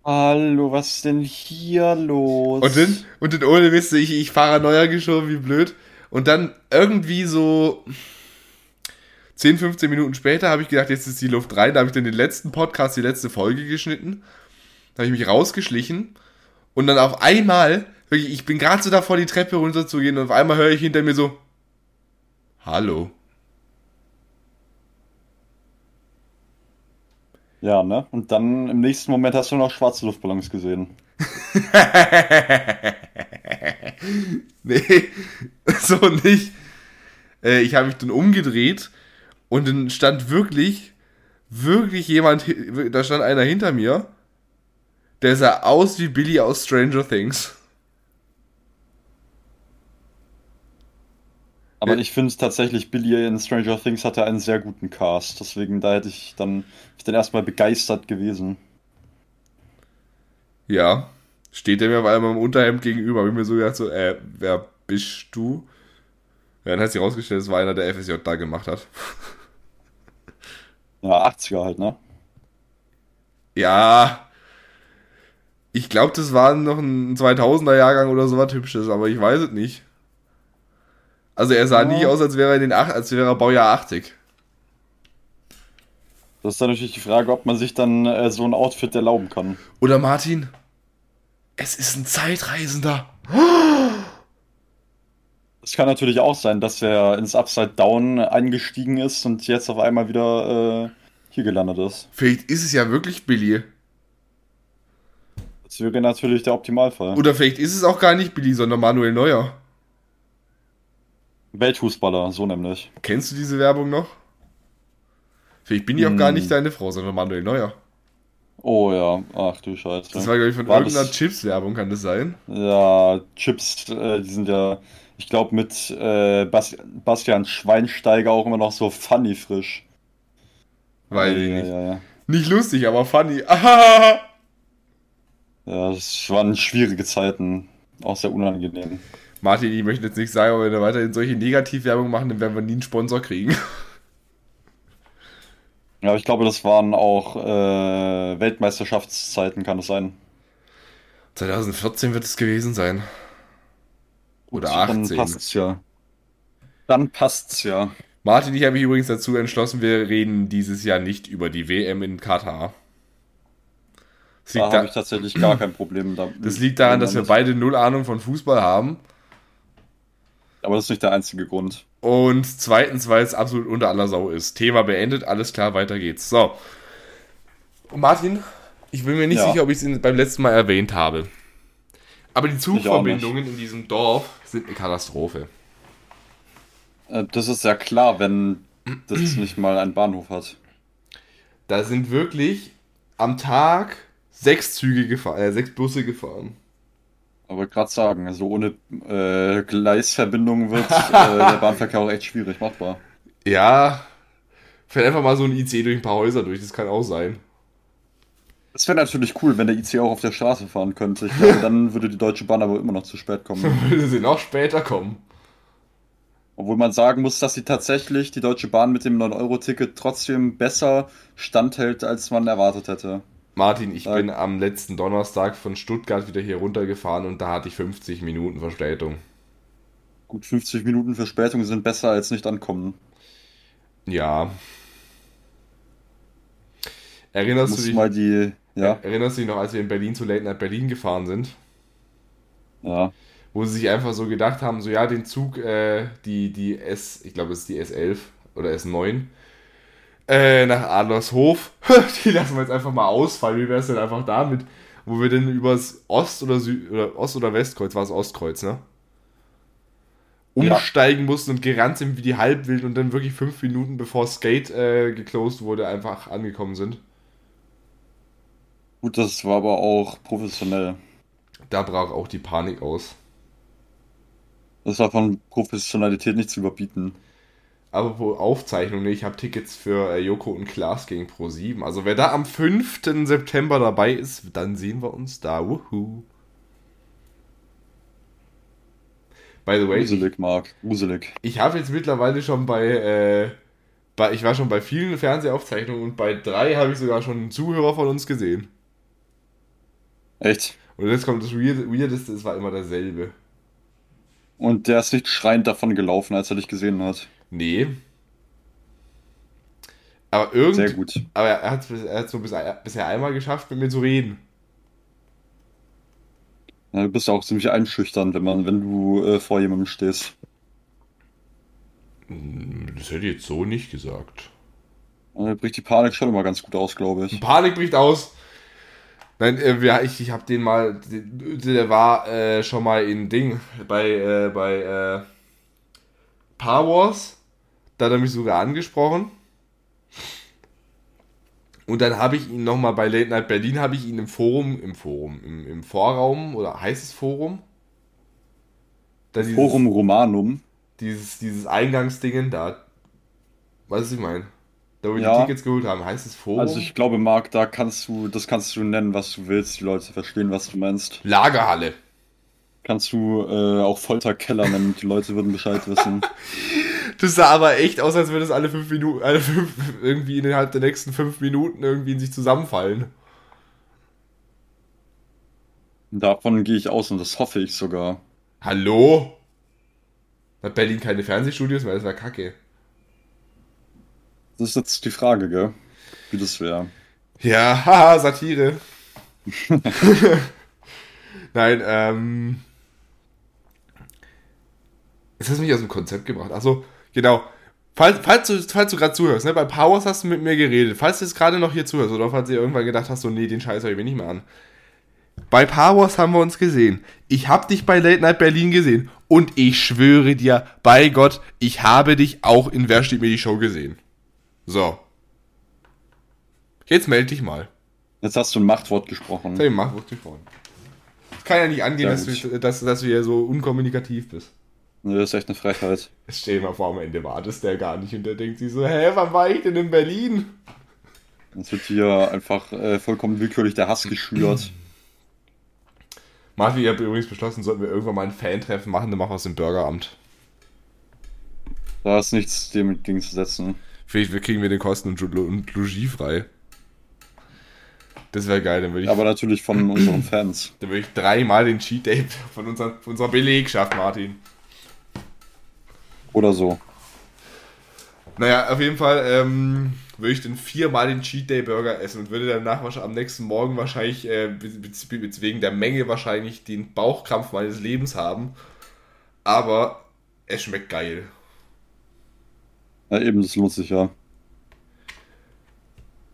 Hallo, was ist denn hier los? Und dann, und dann ohne Witz, ich, ich Paranoia geschoben, wie blöd. Und dann irgendwie so 10, 15 Minuten später habe ich gedacht, jetzt ist die Luft rein. Da habe ich dann den letzten Podcast, die letzte Folge geschnitten. Da habe ich mich rausgeschlichen. Und dann auf einmal, wirklich, ich bin gerade so davor, die Treppe runter zu gehen. Und auf einmal höre ich hinter mir so, Hallo. Ja, ne? Und dann im nächsten Moment hast du noch schwarze Luftballons gesehen. nee, so nicht. Äh, ich habe mich dann umgedreht und dann stand wirklich, wirklich jemand, da stand einer hinter mir, der sah aus wie Billy aus Stranger Things. Aber Ja. ich finde tatsächlich, Billy in Stranger Things hatte einen sehr guten Cast. Deswegen, da hätte ich dann, ich dann erstmal begeistert gewesen. Ja, steht der mir auf einmal im Unterhemd gegenüber. Hab ich mir so gedacht, so, äh, wer bist du? Ja, dann hat sich rausgestellt, es war einer, der FSJ da gemacht hat. Ja, 80er halt, ne? Ja. Ich glaube, das war noch ein 2000er Jahrgang oder so was Hübsches, aber ich weiß es nicht. Also er sah Ja. nie aus, als wäre er in den als wäre er Baujahr 80. Das ist dann natürlich die Frage, ob man sich dann äh, so ein Outfit erlauben kann. Oder Martin, es ist ein Zeitreisender. Es kann natürlich auch sein, dass er ins Upside Down eingestiegen ist und jetzt auf einmal wieder äh, hier gelandet ist. Vielleicht ist es ja wirklich Billy. Das wäre natürlich der Optimalfall. Oder vielleicht ist es auch gar nicht Billy, sondern Manuel Neuer. Weltfußballer, so nämlich. Kennst du diese Werbung noch? Vielleicht bin ich auch gar Hm. nicht deine Frau, sondern Manuel Neuer. Oh ja, ach du Scheiße. Das war, glaube ich, von War irgendeiner Chips-Werbung, kann das sein? Ja, Chips, äh, die sind ja, ich glaube, mit äh, Bas Bastian Schweinsteiger auch immer noch so funny frisch. Ich ja, nicht. Ja, ja. Nicht lustig, aber funny. Ja, das waren schwierige Zeiten. Auch sehr unangenehm. Martin, ich möchte jetzt nicht sagen, aber wenn wir weiterhin solche Negativwerbung machen, dann werden wir nie einen Sponsor kriegen. Ja, ich glaube, das waren auch äh, Weltmeisterschaftszeiten, kann es sein. 2014 wird es gewesen sein. Oder 18. Dann passt's ja. Dann passt's ja. Martin, ich habe mich übrigens dazu entschlossen, wir reden dieses Jahr nicht über die WM in Katar. Das da habe ich tatsächlich gar kein Problem damit. Das liegt daran, dass wir beide null Ahnung von Fußball haben. Aber das ist nicht der einzige Grund. Und zweitens, weil es absolut unter aller Sau ist. Thema beendet, alles klar, weiter geht's. So. Martin, ich bin mir nicht ja. sicher, ob ich es beim letzten Mal erwähnt habe. Aber die Zugverbindungen in diesem Dorf sind eine Katastrophe. Äh, das ist ja klar, wenn das nicht mal einen Bahnhof hat. Da sind wirklich am Tag sechs Züge gefahren, äh, sechs Busse gefahren. Aber gerade sagen, also ohne äh, Gleisverbindung wird äh, der Bahnverkehr auch echt schwierig machbar. Ja, fährt einfach mal so ein IC durch ein paar Häuser durch, das kann auch sein. Es wäre natürlich cool, wenn der IC auch auf der Straße fahren könnte. Ich glaube, dann würde die Deutsche Bahn aber immer noch zu spät kommen. würde sie noch später kommen. Obwohl man sagen muss, dass sie tatsächlich, die Deutsche Bahn mit dem 9-Euro-Ticket trotzdem besser standhält, als man erwartet hätte. Martin, ich bin am letzten Donnerstag von Stuttgart wieder hier runtergefahren und da hatte ich 50 Minuten Verspätung. Gut, 50 Minuten Verspätung sind besser als nicht ankommen. Ja. Erinnerst du dich mal die, ja? Erinnerst du dich noch, als wir in Berlin zu Late Night Berlin gefahren sind? Ja. Wo sie sich einfach so gedacht haben, so ja, den Zug, äh, die, die S, ich glaube es ist die S11 oder S9, äh, nach Adlershof. die lassen wir jetzt einfach mal ausfallen. Wie wäre es denn einfach damit, wo wir denn übers Ost- oder Süd oder Ost- oder Westkreuz, war es Ostkreuz, ne? Umsteigen ja. mussten und gerannt sind wie die Halbwild und dann wirklich fünf Minuten bevor Skate äh, geclosed wurde, einfach angekommen sind. Gut, das war aber auch professionell. Da brach auch die Panik aus. Das war von Professionalität nicht zu überbieten. Aber wo Aufzeichnung, ne? ich habe Tickets für äh, Joko und Klaas gegen Pro7. Also wer da am 5. September dabei ist, dann sehen wir uns da. Wuhu. By the way. Gruselig, Marc. Gruselig. Ich habe jetzt mittlerweile schon bei, äh, bei, ich war schon bei vielen Fernsehaufzeichnungen und bei drei habe ich sogar schon einen Zuhörer von uns gesehen. Echt? Und jetzt kommt das Weird, Weirdeste, es war immer derselbe. Und der ist nicht schreiend davon gelaufen, als er dich gesehen hat. Nee. Aber irgendwie. Sehr gut. Aber er hat es so bisher einmal geschafft, mit mir zu reden. Ja, du bist auch ziemlich einschüchtern, wenn man, wenn du äh, vor jemandem stehst. Hm, das hätte ich jetzt so nicht gesagt. Da bricht die Panik schon immer ganz gut aus, glaube ich. Panik bricht aus. Nein, äh, ich, ich habe den mal, der war äh, schon mal in Ding bei äh, bei äh, Power Wars da hat er mich sogar angesprochen. Und dann habe ich ihn nochmal bei Late Night Berlin, habe ich ihn im Forum, im Forum, im, im Vorraum, oder heißt es Forum? Dieses, Forum Romanum. Dieses, dieses Eingangsdingen da. Was ich meine? Da wo wir ja. die Tickets geholt haben, heißt es Forum? Also ich glaube, Marc, da kannst du, das kannst du nennen, was du willst. Die Leute verstehen, was du meinst. Lagerhalle. Kannst du äh, auch Folterkeller nennen, die Leute würden Bescheid wissen. Das sah aber echt aus, als würde es alle fünf Minuten, alle fünf, irgendwie innerhalb der nächsten fünf Minuten irgendwie in sich zusammenfallen. Davon gehe ich aus und das hoffe ich sogar. Hallo? Hat Berlin keine Fernsehstudios mehr? Das war kacke. Das ist jetzt die Frage, gell? Wie das wäre. Ja, haha, Satire. Nein, ähm. Hast du mich aus dem Konzept gebracht. Also, Genau. Falls, falls du, falls du gerade zuhörst, ne, bei Powers hast du mit mir geredet. Falls du jetzt gerade noch hier zuhörst oder falls du irgendwann gedacht hast, so, nee, den Scheiß höre ich mir nicht mehr an. Bei Powers haben wir uns gesehen. Ich habe dich bei Late Night Berlin gesehen. Und ich schwöre dir, bei Gott, ich habe dich auch in Wer steht mir die Show gesehen. So. Jetzt melde dich mal. Jetzt hast du ein Machtwort gesprochen. Ich ein Machtwort gesprochen. Es kann ja nicht angehen, dass du, dass, dass du hier so unkommunikativ bist. Das ist echt eine Frechheit. Stell dir mal vor, am Ende war das der gar nicht und der denkt sich so, hä, wann war ich denn in Berlin? Jetzt wird hier einfach äh, vollkommen willkürlich der Hass geschürt. Martin, ihr habt übrigens beschlossen, sollten wir irgendwann mal ein Fan-Treffen machen, dann machen wir es im Bürgeramt. Da ist nichts dem entgegenzusetzen. Vielleicht kriegen wir den Kosten und, Logis frei. Das wäre geil, dann würde ich. Aber natürlich von unseren Fans. Dann würde ich dreimal den Cheat Day von, von unserer Belegschaft, Martin. Oder so. Naja, auf jeden Fall ähm, würde ich dann viermal den Cheat Day Burger essen und würde danach am nächsten Morgen wahrscheinlich, äh, wegen der Menge wahrscheinlich den Bauchkrampf meines Lebens haben. Aber es schmeckt geil. Ja, eben, das lohnt sich ja.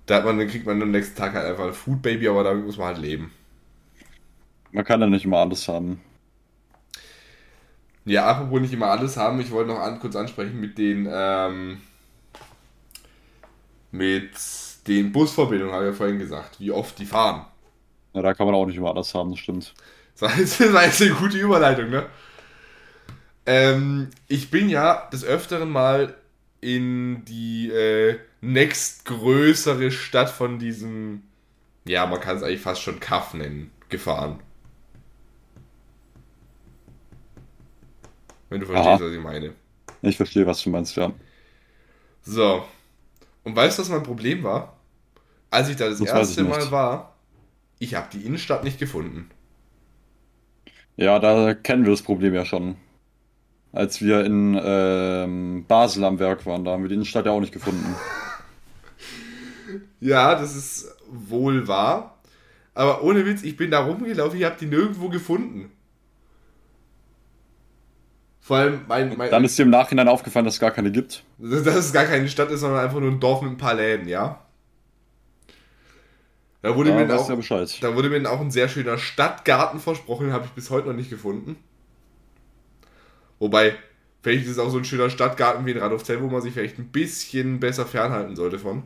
Da hat man, dann kriegt man am nächsten Tag halt einfach ein Food Baby, aber damit muss man halt leben. Man kann ja nicht immer alles haben. Ja, apropos nicht immer alles haben, ich wollte noch an, kurz ansprechen mit den, ähm, mit den Busverbindungen, habe ich ja vorhin gesagt, wie oft die fahren. Ja, da kann man auch nicht immer alles haben, das stimmt. Das war jetzt eine gute Überleitung, ne? Ähm, ich bin ja des Öfteren mal in die äh, nächstgrößere Stadt von diesem, ja, man kann es eigentlich fast schon Kaff nennen, gefahren. Wenn du verstehst, Aha. was ich meine. Ich verstehe, was du meinst, ja. So. Und weißt du, was mein Problem war? Als ich da das, das erste Mal war, ich habe die Innenstadt nicht gefunden. Ja, da kennen wir das Problem ja schon als wir in ähm, Basel am Werk waren. Da haben wir die Innenstadt ja auch nicht gefunden. ja, das ist wohl wahr. Aber ohne Witz, ich bin da rumgelaufen, ich habe die nirgendwo gefunden. Vor allem mein, mein, Dann ist dir im Nachhinein aufgefallen, dass es gar keine gibt. Dass es gar keine Stadt ist, sondern einfach nur ein Dorf mit ein paar Läden, ja? Da wurde, ja, mir auch, ja da wurde mir auch ein sehr schöner Stadtgarten versprochen, habe ich bis heute noch nicht gefunden. Wobei, vielleicht ist es auch so ein schöner Stadtgarten wie in Radolfzell, wo man sich vielleicht ein bisschen besser fernhalten sollte von.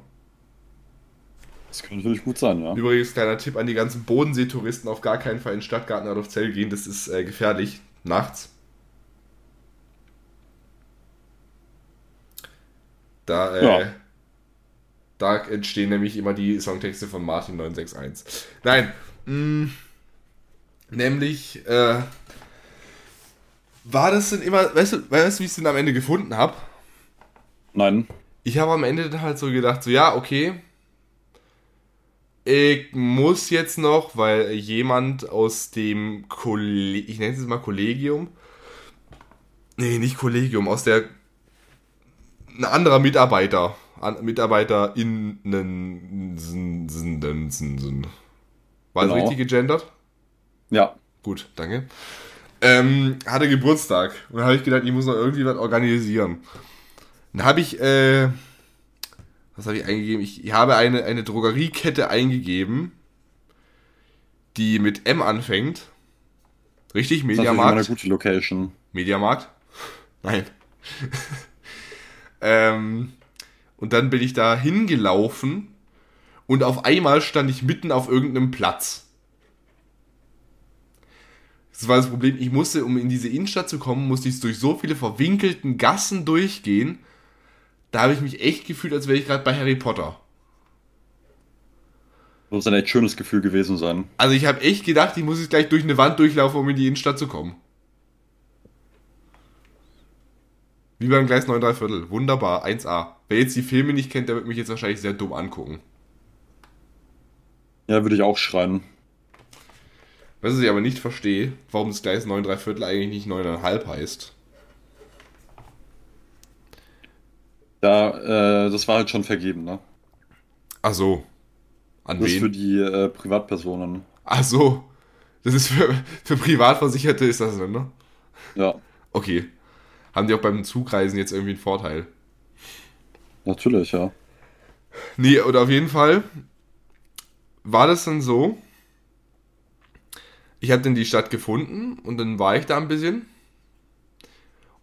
Das kann natürlich gut sein, ja. Übrigens, kleiner Tipp an die ganzen Bodensee-Touristen: auf gar keinen Fall in den Stadtgarten Radolfzell gehen, das ist äh, gefährlich. Nachts. Da, äh, ja. da entstehen nämlich immer die Songtexte von Martin 961. Nein, mh, mm, nämlich, äh, war das denn immer, weißt du, weißt du, wie ich es denn am Ende gefunden habe? Nein. Ich habe am Ende dann halt so gedacht, so ja, okay, ich muss jetzt noch, weil jemand aus dem Kollegium, ich nenne es mal Kollegium, nee, nicht Kollegium, aus der, ein anderer Mitarbeiter, Mitarbeiter in war das genau. richtig gegendert? Ja. Gut, danke ähm, hatte Geburtstag. Und da habe ich gedacht, ich muss noch irgendwie was organisieren. Dann habe ich, äh, was habe ich eingegeben? Ich, ich habe eine, eine Drogeriekette eingegeben, die mit M anfängt. Richtig? Mediamarkt. Das ist eine gute Location. Mediamarkt? Nein. Ähm, und dann bin ich da hingelaufen und auf einmal stand ich mitten auf irgendeinem Platz. Das war das Problem. Ich musste, um in diese Innenstadt zu kommen, musste ich durch so viele verwinkelten Gassen durchgehen. Da habe ich mich echt gefühlt, als wäre ich gerade bei Harry Potter. Muss ein echt schönes Gefühl gewesen sein. Also ich habe echt gedacht, ich muss jetzt gleich durch eine Wand durchlaufen, um in die Innenstadt zu kommen. Wie beim Gleis 9 3 Viertel. Wunderbar, 1A. Wer jetzt die Filme nicht kennt, der wird mich jetzt wahrscheinlich sehr dumm angucken. Ja, würde ich auch schreien. Was ich aber nicht verstehe, warum das Gleis 9 3 Viertel eigentlich nicht 9,5 heißt. Ja, äh, das war halt schon vergeben, ne? Ach so. An das wen? ist für die äh, Privatpersonen. Ach so. Das ist für, für Privatversicherte ist das dann, ne? Ja. Okay. Haben die auch beim Zugreisen jetzt irgendwie einen Vorteil? Natürlich, ja. Nee, oder auf jeden Fall war das dann so, ich habe dann die Stadt gefunden und dann war ich da ein bisschen.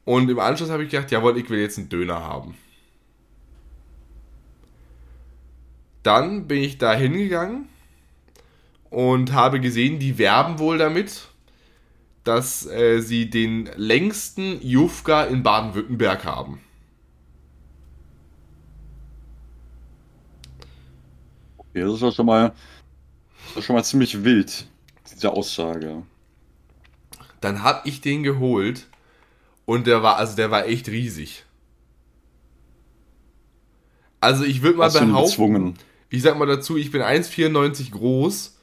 Und im Anschluss habe ich gedacht, jawohl, ich will jetzt einen Döner haben. Dann bin ich da hingegangen und habe gesehen, die werben wohl damit, dass äh, sie den längsten Jufka in Baden-Württemberg haben. Okay, das ist schon mal, das ist schon mal ziemlich wild diese Aussage. dann hab ich den geholt und der war, also der war echt riesig. Also ich würde mal Hast behaupten, ich sag mal dazu, ich bin 1,94 groß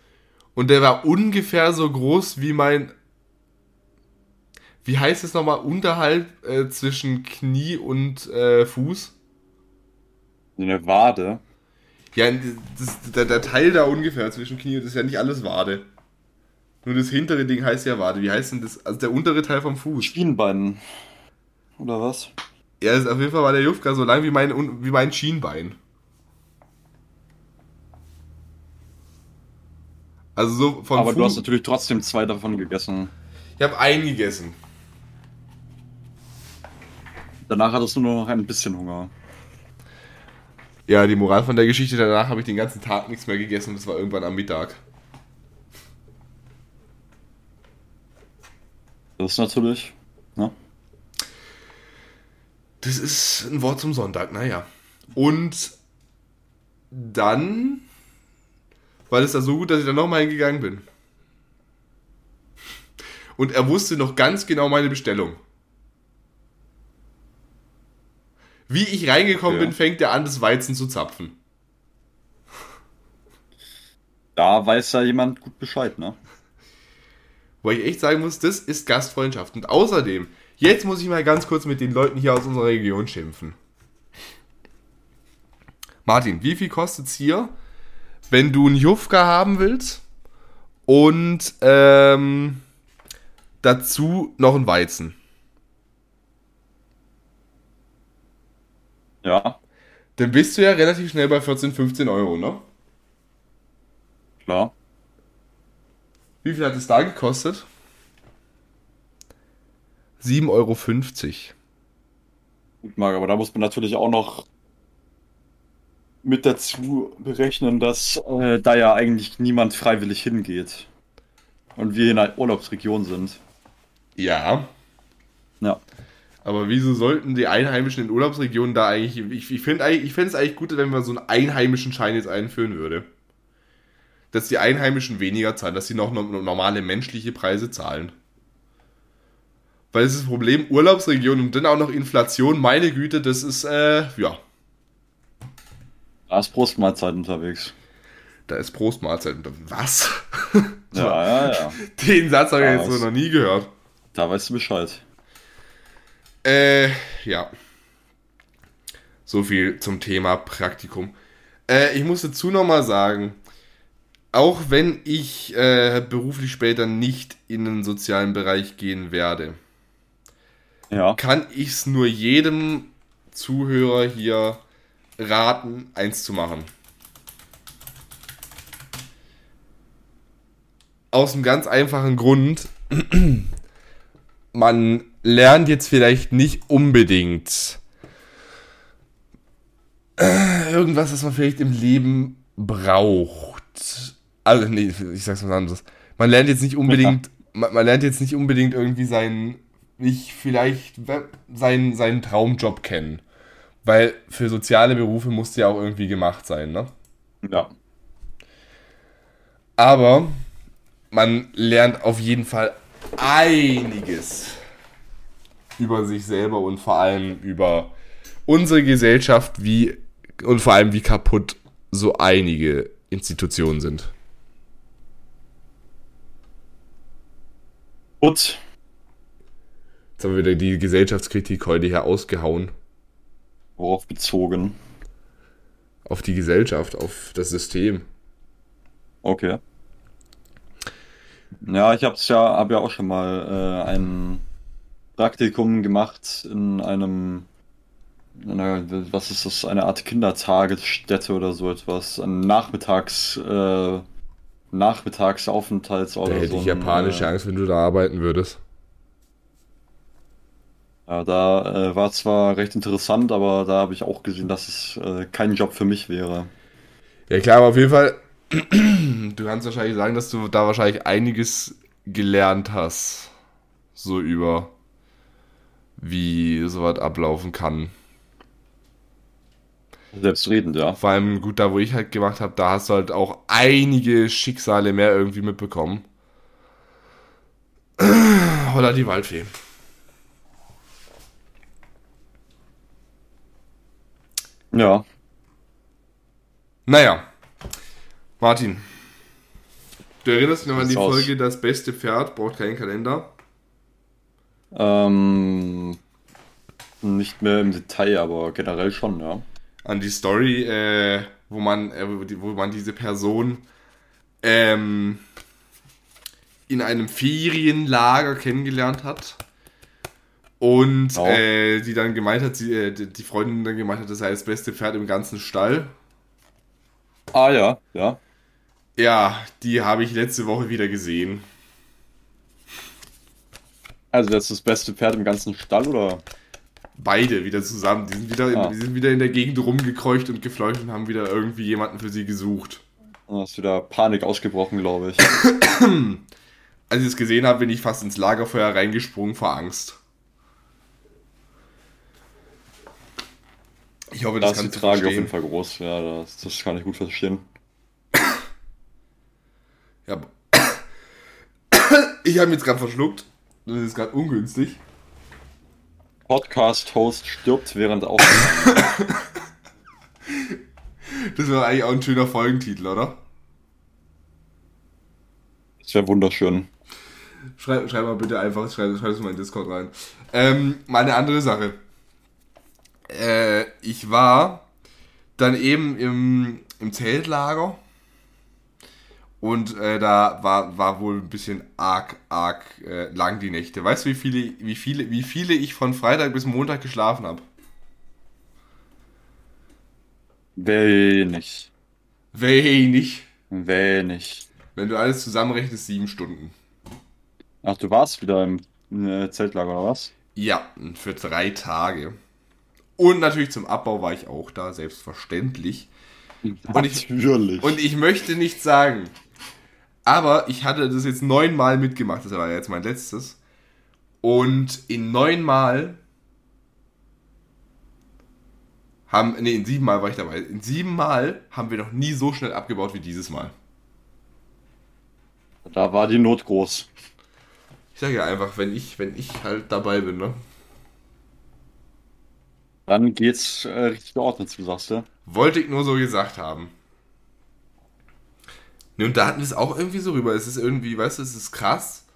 und der war ungefähr so groß wie mein, wie heißt es nochmal, unterhalb äh, zwischen Knie und äh, Fuß? Eine Wade. Ja, das, der, der Teil da ungefähr zwischen Knie, das ist ja nicht alles Wade. Nur das hintere Ding heißt ja Wade. Wie heißt denn das? Also der untere Teil vom Fuß. Schienbein. Oder was? Ja, ist, auf jeden Fall war der Jufka so lang wie mein, wie mein Schienbein. Also so von Aber du hast Fuß. natürlich trotzdem zwei davon gegessen. Ich habe einen gegessen. Danach hattest du nur noch ein bisschen Hunger. Ja, die Moral von der Geschichte, danach habe ich den ganzen Tag nichts mehr gegessen und das war irgendwann am Mittag. Das ist natürlich. Ne? Das ist ein Wort zum Sonntag, naja. Und dann war das da so gut, dass ich dann nochmal hingegangen bin. Und er wusste noch ganz genau meine Bestellung. Wie ich reingekommen Ja. bin, fängt er an, das Weizen zu zapfen. Da weiß ja jemand gut Bescheid, ne? Wo ich echt sagen muss, das ist Gastfreundschaft. Und außerdem, jetzt muss ich mal ganz kurz mit den Leuten hier aus unserer Region schimpfen. Martin, wie viel kostet es hier, wenn du einen Jufka haben willst und ähm, dazu noch ein Weizen? Ja, Dann bist du ja relativ schnell bei 14, 15 Euro, ne? klar. Wie viel hat es da gekostet? 7,50 Euro. Gut, Marc, aber da muss man natürlich auch noch mit dazu berechnen, dass äh, da ja eigentlich niemand freiwillig hingeht. Und wir in einer Urlaubsregion sind. Ja, Ja. Aber wieso sollten die Einheimischen in Urlaubsregionen da eigentlich. Ich, ich finde ich es eigentlich gut, wenn man so einen einheimischen Schein jetzt einführen würde. Dass die Einheimischen weniger zahlen, dass sie noch no- normale menschliche Preise zahlen. Weil das ist das Problem, Urlaubsregion und dann auch noch Inflation, meine Güte, das ist, äh, ja, Da ist Brustmahlzeit unterwegs. da ist Prostmahlzeit. Was? Ja, ja, ja. Den Satz habe ich jetzt so noch nie gehört. Da weißt du Bescheid. Äh, ja. So viel zum Thema Praktikum. Äh, ich muss dazu nochmal sagen, auch wenn ich äh, beruflich später nicht in den sozialen Bereich gehen werde, Ja. kann ich es nur jedem Zuhörer hier raten, eins zu machen. Aus einem ganz einfachen Grund. Man lernt jetzt vielleicht nicht unbedingt äh, irgendwas, was man vielleicht im Leben braucht. Also, nee, ich sag's mal anderes. Man lernt jetzt nicht unbedingt, man, man lernt jetzt nicht unbedingt irgendwie seinen, nicht vielleicht seinen, seinen Traumjob kennen. Weil für soziale Berufe muss der auch irgendwie gemacht sein, ne? Ja. Aber man lernt auf jeden Fall einiges über sich selber und vor allem über unsere Gesellschaft, wie und vor allem wie kaputt so einige Institutionen sind. Gut. Jetzt haben wir wieder die Gesellschaftskritik heute hier ausgehauen. Worauf bezogen? Auf die Gesellschaft, auf das System. Okay. Ja, ich hab's ja, habe ja auch schon mal äh, ein Praktikum gemacht in einem, in einer, was ist das, eine Art Kindertagesstätte oder so etwas, ein Nachmittags, äh, Nachmittagsaufenthaltsort Da hätte so ich japanische äh, Angst, wenn du da arbeiten würdest. Ja, da äh, war zwar recht interessant, aber da habe ich auch gesehen, dass es äh, kein Job für mich wäre. Ja klar, aber auf jeden Fall, du kannst wahrscheinlich sagen, dass du da wahrscheinlich einiges gelernt hast. So über wie sowas ablaufen kann. Selbstredend, ja. Vor allem gut, da wo ich halt gemacht habe, da hast du halt auch einige Schicksale mehr irgendwie mitbekommen. Holla die Waldfee. Ja. Naja. Martin. Du erinnerst dich noch an die. Folge Das beste Pferd braucht keinen Kalender? Ähm, nicht mehr im Detail, aber generell schon, ja. An die Story, äh, wo man, äh, wo man diese Person ähm, in einem Ferienlager kennengelernt hat. Und Oh. äh, die dann gemeint hat, äh, die die Freundin dann gemeint hat, das sei das beste Pferd im ganzen Stall. Ah ja, ja. Ja, die habe ich letzte Woche wieder gesehen. Also das ist das beste Pferd im ganzen Stall, oder? Beide wieder zusammen. Die sind wieder, in, Ah. die sind wieder in der Gegend rumgekreucht und gefleucht und haben wieder irgendwie jemanden für sie gesucht. Da ist wieder Panik ausgebrochen, glaube ich. Als ich es gesehen habe, bin ich fast ins Lagerfeuer reingesprungen vor Angst. Ich hoffe, Da das ist die du Trage auf verstehen. jeden Fall groß. Ja, das, das kann ich gut verstehen. Ja. Ich habe mich jetzt gerade verschluckt. Das ist gerade ungünstig. Podcast-Host stirbt während Aufnahme. Das wäre eigentlich auch ein schöner Folgentitel, oder? Das wäre wunderschön. Schreib, schreib mal bitte einfach, schreib, schreib es mal in Discord rein. Ähm, mal eine andere Sache. Äh, ich war dann eben im, im Zeltlager und äh, da war, war wohl ein bisschen arg, arg äh, lang die Nächte. Weißt du, wie viele, wie viele, wie viele ich von Freitag bis Montag geschlafen habe? Wenig. Wenig. Wenig. Wenn du alles zusammenrechnest, sieben Stunden. Ach, du warst wieder im äh, Zeltlager, oder was? Ja, für drei Tage. Und natürlich zum Abbau war ich auch da, selbstverständlich. Und ich- Natürlich. Und ich möchte nicht sagen, aber ich hatte das jetzt neunmal mitgemacht. Das war jetzt mein letztes. Und in neunmal haben, nee, in sieben Mal war ich dabei. In sieben Mal haben wir noch nie so schnell abgebaut wie dieses Mal. da war die Not groß. Ich sage ja einfach, wenn ich, wenn ich halt dabei bin, ne? Dann geht's äh, richtig geordnet zu, sagst du? Wollte ich nur so gesagt haben. Ne, und da hatten wir es auch irgendwie so rüber. Es ist irgendwie, weißt du, es ist krass,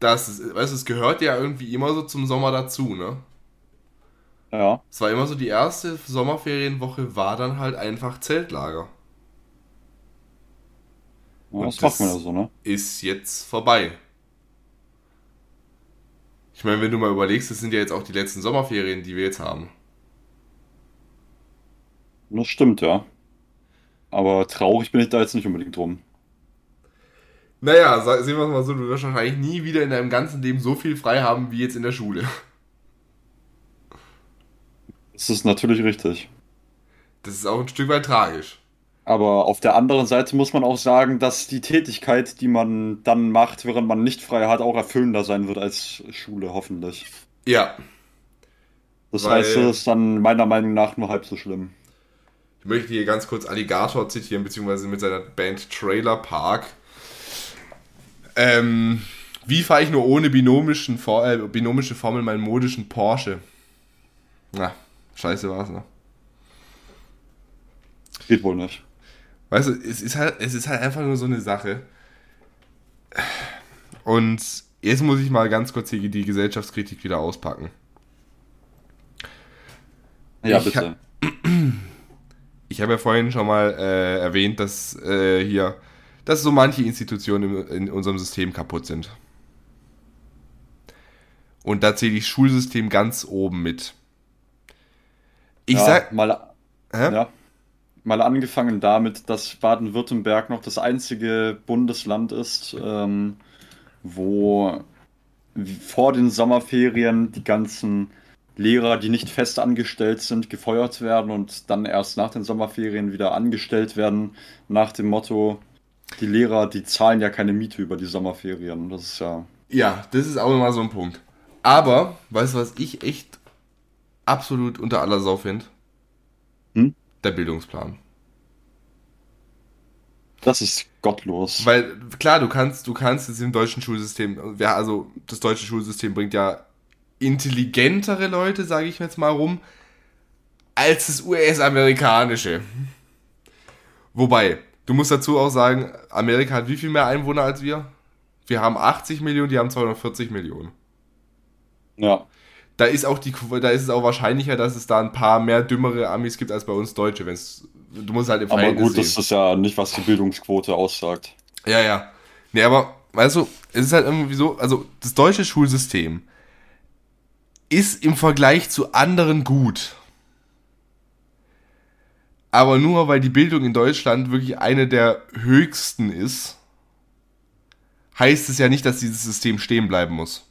dass es, weißt du, es gehört ja irgendwie immer so zum Sommer dazu, ne? Ja. Es war immer so, die erste Sommerferienwoche war dann halt einfach Zeltlager. ja Und das macht man ja so, ne? Ist jetzt vorbei. Ich meine, wenn du mal überlegst, das sind ja jetzt auch die letzten Sommerferien, die wir jetzt haben. Das stimmt, ja. Aber traurig bin ich da jetzt nicht unbedingt drum. Naja, sehen wir es mal so, du wirst wahrscheinlich nie wieder in deinem ganzen Leben so viel frei haben wie jetzt in der Schule. Das ist natürlich richtig. Das ist auch ein Stück weit tragisch. Aber auf der anderen Seite muss man auch sagen, dass die Tätigkeit, die man dann macht, während man nicht frei hat, auch erfüllender sein wird als Schule, hoffentlich. Ja, Das Weil- heißt, es ist dann meiner Meinung nach nur halb so schlimm. ich möchte hier ganz kurz Alligator zitieren, beziehungsweise mit seiner Band Trailer Park. Ähm, wie fahre ich nur ohne binomischen For äh, binomische Formel meinen modischen Porsche? Na, scheiße war's, ne? Geht wohl nicht. Weißt du, es ist halt, es ist halt einfach nur so eine Sache. Und jetzt muss ich mal ganz kurz hier die Gesellschaftskritik wieder auspacken. Ja, Ich bitte. Ich habe ja vorhin schon mal äh, erwähnt, dass äh, hier, dass so manche Institutionen im, in unserem System kaputt sind. Und da zähle ich Schulsystem ganz oben mit. Ich ja, sag, mal, hä? ja, mal angefangen damit, dass Baden-Württemberg noch das einzige Bundesland ist, ähm, wo vor den Sommerferien die ganzen Lehrer, die nicht fest angestellt sind, gefeuert werden und dann erst nach den Sommerferien wieder angestellt werden, nach dem Motto, die Lehrer, die zahlen ja keine Miete über die Sommerferien. Das ist ja. Ja, das ist auch nochmal so ein Punkt. Aber, weißt du, was ich echt absolut unter aller Sau finde? Hm? Der Bildungsplan. Das ist gottlos. Weil, klar, du kannst, du kannst jetzt im deutschen Schulsystem, ja, also das deutsche Schulsystem bringt ja intelligentere Leute, sage ich jetzt mal rum, als das US-amerikanische. Wobei, du musst dazu auch sagen, Amerika hat wie viel mehr Einwohner als wir? Wir haben 80 Millionen, die haben 240 Millionen. Ja. Da ist auch die, da ist es auch wahrscheinlicher, dass es da ein paar mehr dümmere Amis gibt als bei uns Deutsche, wenn es du musst halt im Aber gut, sehen. das ist ja nicht, was die Bildungsquote aussagt. Ja, ja. Nee, aber, weißt du, es ist halt irgendwie so, also das deutsche Schulsystem ist im Vergleich zu anderen gut. Aber nur weil die Bildung in Deutschland wirklich eine der höchsten ist, heißt es ja nicht, dass dieses System stehen bleiben muss.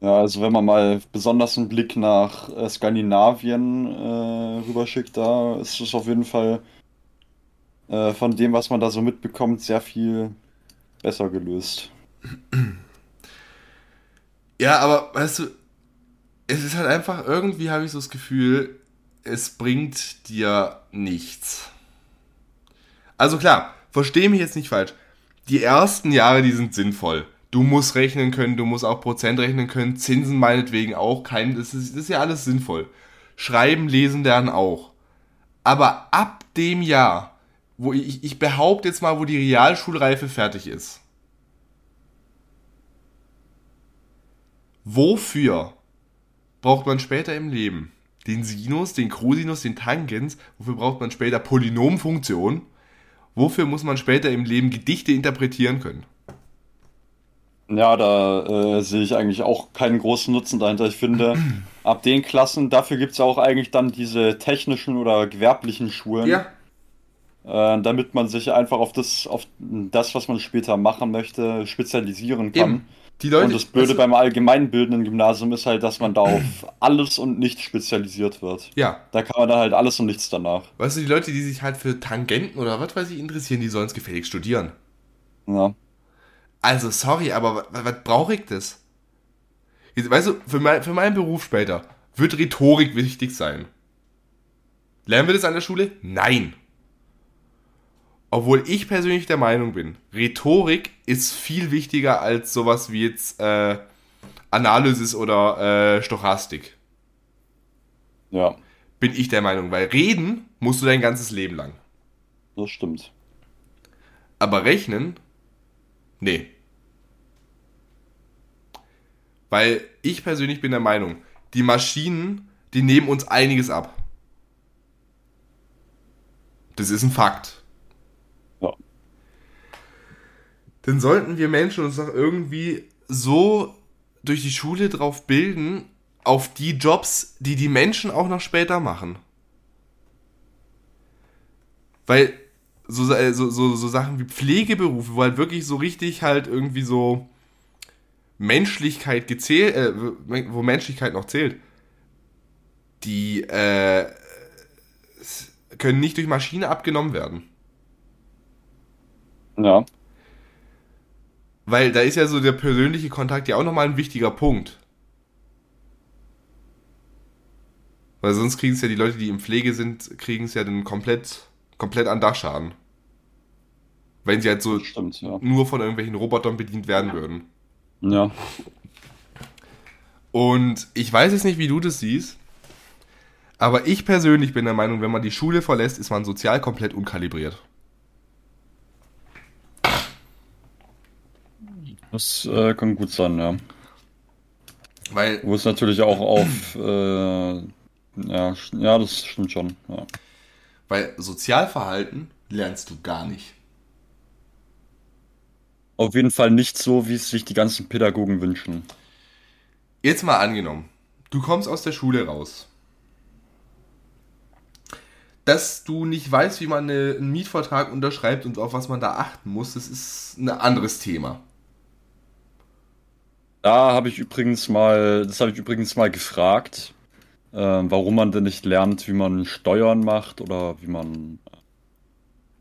Ja, also wenn man mal besonders einen Blick nach äh, Skandinavien äh, rüberschickt, da ist es auf jeden Fall äh, von dem, was man da so mitbekommt, sehr viel besser gelöst. Ja, aber weißt du, es ist halt einfach, irgendwie habe ich so das Gefühl, es bringt dir nichts. Also klar, verstehe mich jetzt nicht falsch. Die ersten Jahre, die sind sinnvoll du musst rechnen können, du musst auch Prozent rechnen können, Zinsen meinetwegen auch, kein, das ist, das ist ja alles sinnvoll. Schreiben, lesen, lernen auch. Aber ab dem Jahr, wo ich, ich behaupte jetzt mal, wo die Realschulreife fertig ist, wofür braucht man später im Leben? Den Sinus, den Cosinus, den Tangens, wofür braucht man später Polynomfunktionen? Wofür muss man später im Leben Gedichte interpretieren können? Ja, da äh, sehe ich eigentlich auch keinen großen Nutzen dahinter. Ich finde, ab den Klassen, dafür gibt es auch eigentlich dann diese technischen oder gewerblichen Schulen. Ja. Äh, damit man sich einfach auf das, auf das, was man später machen möchte, spezialisieren kann. Eben. Die Leute, und das Blöde beim allgemeinbildenden Gymnasium ist halt, dass man da auf alles und nichts spezialisiert wird. Ja. Da kann man dann halt alles und nichts danach. Weißt du, die Leute, die sich halt für Tangenten oder was weiß ich interessieren, die sollen es gefällig studieren. Ja. Also, sorry, aber was, was brauche ich das? Weißt du, für, mein, für meinen Beruf später wird Rhetorik wichtig sein. Lernen wir das an der Schule? Nein. Obwohl ich persönlich der Meinung bin, Rhetorik ist viel wichtiger als sowas wie jetzt äh, Analysis oder äh, Stochastik. Ja. Bin ich der Meinung, weil reden musst du dein ganzes Leben lang. Das stimmt. Aber rechnen? Nee. Weil ich persönlich bin der Meinung, die Maschinen, die nehmen uns einiges ab. Das ist ein Fakt. Ja. Dann sollten wir Menschen uns doch irgendwie so durch die Schule drauf bilden, auf die Jobs, die die Menschen auch noch später machen. Weil so, so, so, so Sachen wie Pflegeberufe, wo halt wirklich so richtig halt irgendwie so Menschlichkeit gezählt, äh, wo Menschlichkeit noch zählt, die äh, können nicht durch Maschine abgenommen werden. Ja. Weil da ist ja so der persönliche Kontakt ja auch nochmal ein wichtiger Punkt. Weil sonst kriegen es ja die Leute, die in Pflege sind, kriegen es ja dann komplett, komplett an Dachschaden. Wenn sie halt so stimmt, ja. nur von irgendwelchen Robotern bedient werden würden. Ja. Und ich weiß jetzt nicht, wie du das siehst, aber ich persönlich bin der Meinung, wenn man die Schule verlässt, ist man sozial komplett unkalibriert. Das äh, kann gut sein, ja. Weil. Wo es natürlich auch auf. Äh, ja, ja, das stimmt schon. Ja. Weil Sozialverhalten lernst du gar nicht. Auf jeden Fall nicht so, wie es sich die ganzen Pädagogen wünschen. Jetzt mal angenommen, du kommst aus der Schule raus. Dass du nicht weißt, wie man einen Mietvertrag unterschreibt und auf was man da achten muss, das ist ein anderes Thema. Da habe ich übrigens mal, das habe ich übrigens mal gefragt, äh, warum man denn nicht lernt, wie man Steuern macht oder wie man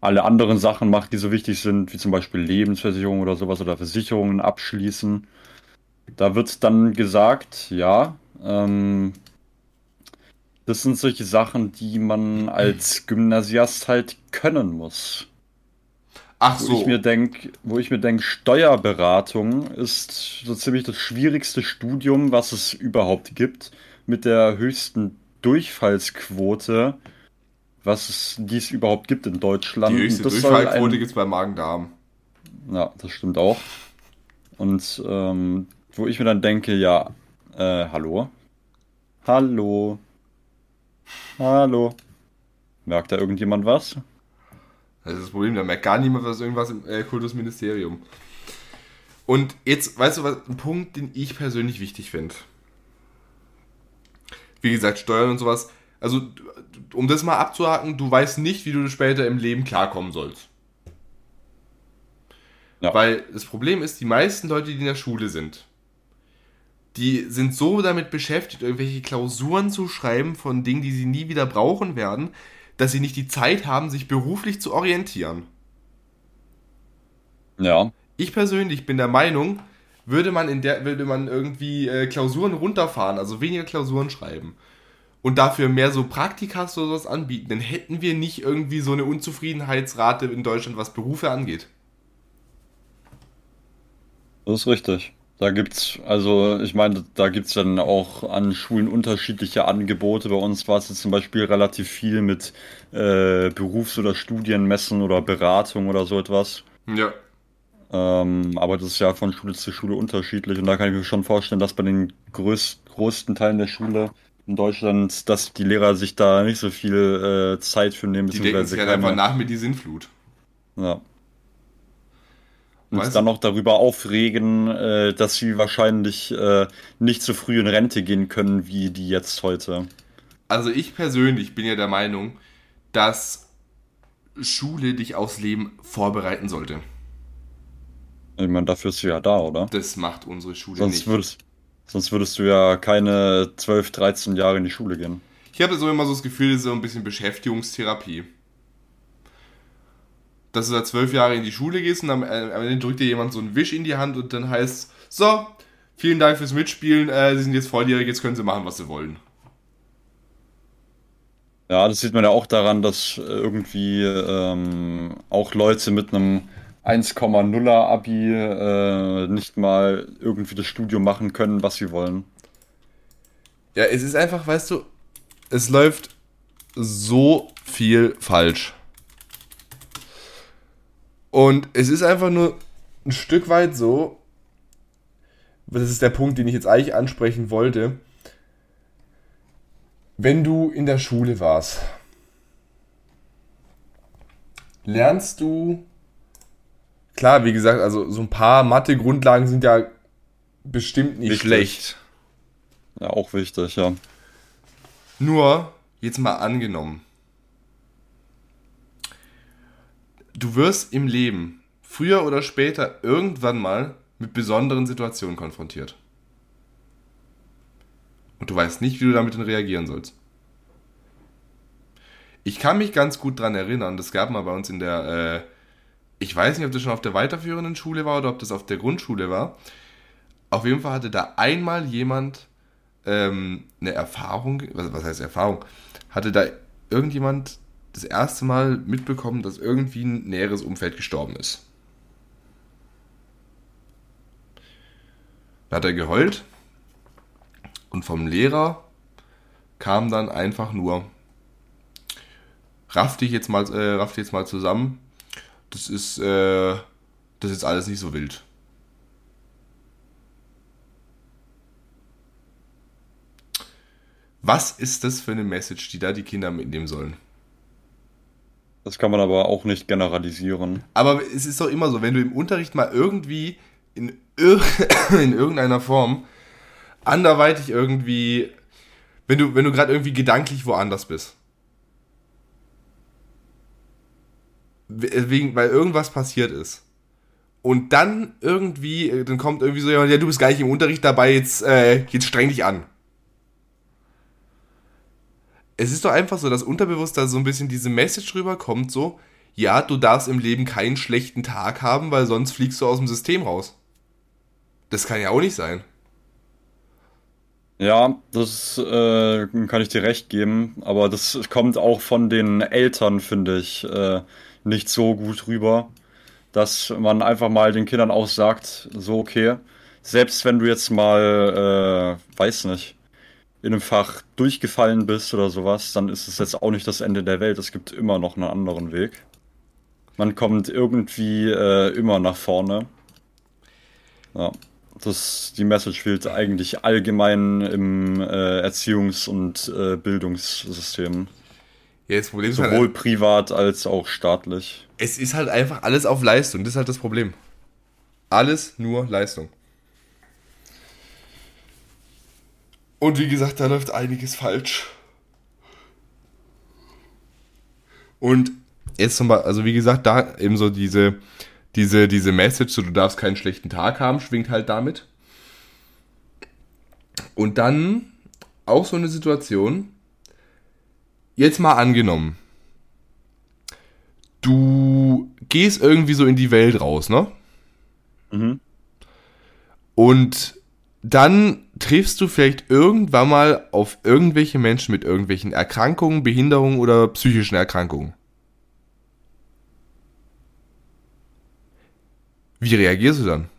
alle anderen Sachen macht, die so wichtig sind, wie zum Beispiel Lebensversicherung oder sowas oder Versicherungen abschließen. Da wird dann gesagt, ja, ähm, das sind solche Sachen, die man als Gymnasiast halt können muss. Ach Wo so. ich mir denke, wo ich mir denk, Steuerberatung ist so ziemlich das schwierigste Studium, was es überhaupt gibt, mit der höchsten Durchfallsquote, was es, die es überhaupt gibt in Deutschland. die höchste Durchfallquote ein- gibt es bei Magen-Darm. Ja, das stimmt auch. Und ähm, wo ich mir dann denke, ja, äh, hallo? Hallo? Hallo? Merkt da irgendjemand was? Das ist das Problem, da merkt gar niemand was irgendwas im äh, Kultusministerium. Und jetzt, weißt du was, ein Punkt, den ich persönlich wichtig finde. Wie gesagt, Steuern und sowas. Also, um das mal abzuhaken, du weißt nicht, wie du später im Leben klarkommen sollst. Ja. Weil das Problem ist, die meisten Leute, die in der Schule sind, die sind so damit beschäftigt, irgendwelche Klausuren zu schreiben von Dingen, die sie nie wieder brauchen werden, dass sie nicht die Zeit haben, sich beruflich zu orientieren. Ja, Ich persönlich bin der Meinung, würde man in der würde man irgendwie äh, Klausuren runterfahren, also weniger Klausuren schreiben und dafür mehr so Praktikas oder sowas anbieten, dann hätten wir nicht irgendwie so eine Unzufriedenheitsrate in Deutschland, was Berufe angeht. das ist richtig. Da gibt's, also ich meine, da gibt's dann auch an Schulen unterschiedliche Angebote. Bei uns war es jetzt zum Beispiel relativ viel mit äh, Berufs- oder Studienmessen oder Beratung oder so etwas. Ja. Ähm, aber das ist ja von Schule zu Schule unterschiedlich und da kann ich mir schon vorstellen, dass bei den größ größten Teilen der Schule in Deutschland, dass die Lehrer sich da nicht so viel äh, Zeit für nehmen, Die denken sich halt einfach nach mit die Sinnflut. Ja. Und Weißt dann noch darüber aufregen, äh, dass sie wahrscheinlich äh, nicht so früh in Rente gehen können, wie die jetzt heute. Also ich persönlich bin ja der Meinung, dass Schule dich aufs Leben vorbereiten sollte. Ich meine, dafür ist sie ja da, oder? Das macht unsere Schule Sonst nicht. würdest, sonst würdest du ja keine 12, 13 Jahre in die Schule gehen. Ich habe so immer so das Gefühl, das ist so ein bisschen Beschäftigungstherapie. Dass du da zwölf Jahre in die Schule gehst und am am Ende drückt dir jemand so einen Wisch in die Hand und dann heißt so, vielen Dank fürs Mitspielen, äh, Sie sind jetzt volljährig, jetzt können Sie machen, was Sie wollen. Ja, das sieht man ja auch daran, dass äh, irgendwie ähm, auch Leute mit einem 1,0er Abi äh, nicht mal irgendwie das Studium machen können, was sie wollen. Ja, es ist einfach, weißt du, es läuft so viel falsch. Und es ist einfach nur ein Stück weit so, das ist der Punkt, den ich jetzt eigentlich ansprechen wollte. Wenn du in der Schule warst, lernst du, klar, wie gesagt, also so ein paar Mathe-Grundlagen sind ja bestimmt nicht Wichtig. schlecht. Ja, auch wichtig, ja. Nur, jetzt mal angenommen, du wirst im Leben früher oder später irgendwann mal mit besonderen Situationen konfrontiert. Und du weißt nicht, wie du damit reagieren sollst. Ich kann mich ganz gut dran erinnern, das gab mal bei uns in der, äh, ich weiß nicht, ob das schon auf der weiterführenden Schule war oder ob das auf der Grundschule war. Auf jeden Fall hatte da einmal jemand ähm, eine Erfahrung, was, was heißt Erfahrung, hatte da irgendjemand das erste Mal mitbekommen, dass irgendwie ein näheres Umfeld gestorben ist. Da hat er geheult und vom Lehrer kam dann einfach nur, raff dich jetzt mal, äh, raff dich jetzt mal zusammen, das ist, äh, das ist alles nicht so wild. Was ist das für eine Message, die da die Kinder mitnehmen sollen? Das kann man aber auch nicht generalisieren. Aber es ist doch immer so, wenn du im Unterricht mal irgendwie in, ir in irgendeiner Form anderweitig irgendwie, wenn du, wenn du gerade irgendwie gedanklich woanders bist. We- Wegen, weil irgendwas passiert ist. Und dann irgendwie, äh, dann kommt irgendwie so jemand, ja, du bist gar nicht im Unterricht dabei, jetzt, äh, jetzt streng dich an. Es ist doch einfach so, dass unterbewusst da so ein bisschen diese Message rüberkommt, so, ja, du darfst im Leben keinen schlechten Tag haben, weil sonst fliegst du aus dem System raus. Das kann ja auch nicht sein. Ja, das äh, kann ich dir recht geben, aber das kommt auch von den Eltern, finde ich, äh, nicht so gut rüber. dass man einfach mal den Kindern auch sagt, so okay, selbst wenn du jetzt mal, äh, weiß nicht, in einem Fach durchgefallen bist oder sowas, dann ist es jetzt auch nicht das Ende der Welt. Es gibt immer noch einen anderen Weg. Man kommt irgendwie äh, immer nach vorne. Ja, das, die Message fehlt eigentlich allgemein im äh, Erziehungs- und äh, Bildungssystem. Ja, das Problem ist Sowohl halt, privat als auch staatlich. es ist halt einfach alles auf Leistung. Das ist halt das Problem. Alles nur Leistung. Und wie gesagt, da läuft einiges falsch. Und jetzt zum Beispiel, also wie gesagt, da eben so diese, diese, diese Message, so du darfst keinen schlechten Tag haben, schwingt halt damit. Und dann auch so eine Situation, jetzt mal angenommen, du gehst irgendwie so in die Welt raus, ne? Mhm. Und dann triffst du vielleicht irgendwann mal auf irgendwelche Menschen mit irgendwelchen Erkrankungen, Behinderungen oder psychischen Erkrankungen. Wie reagierst du dann?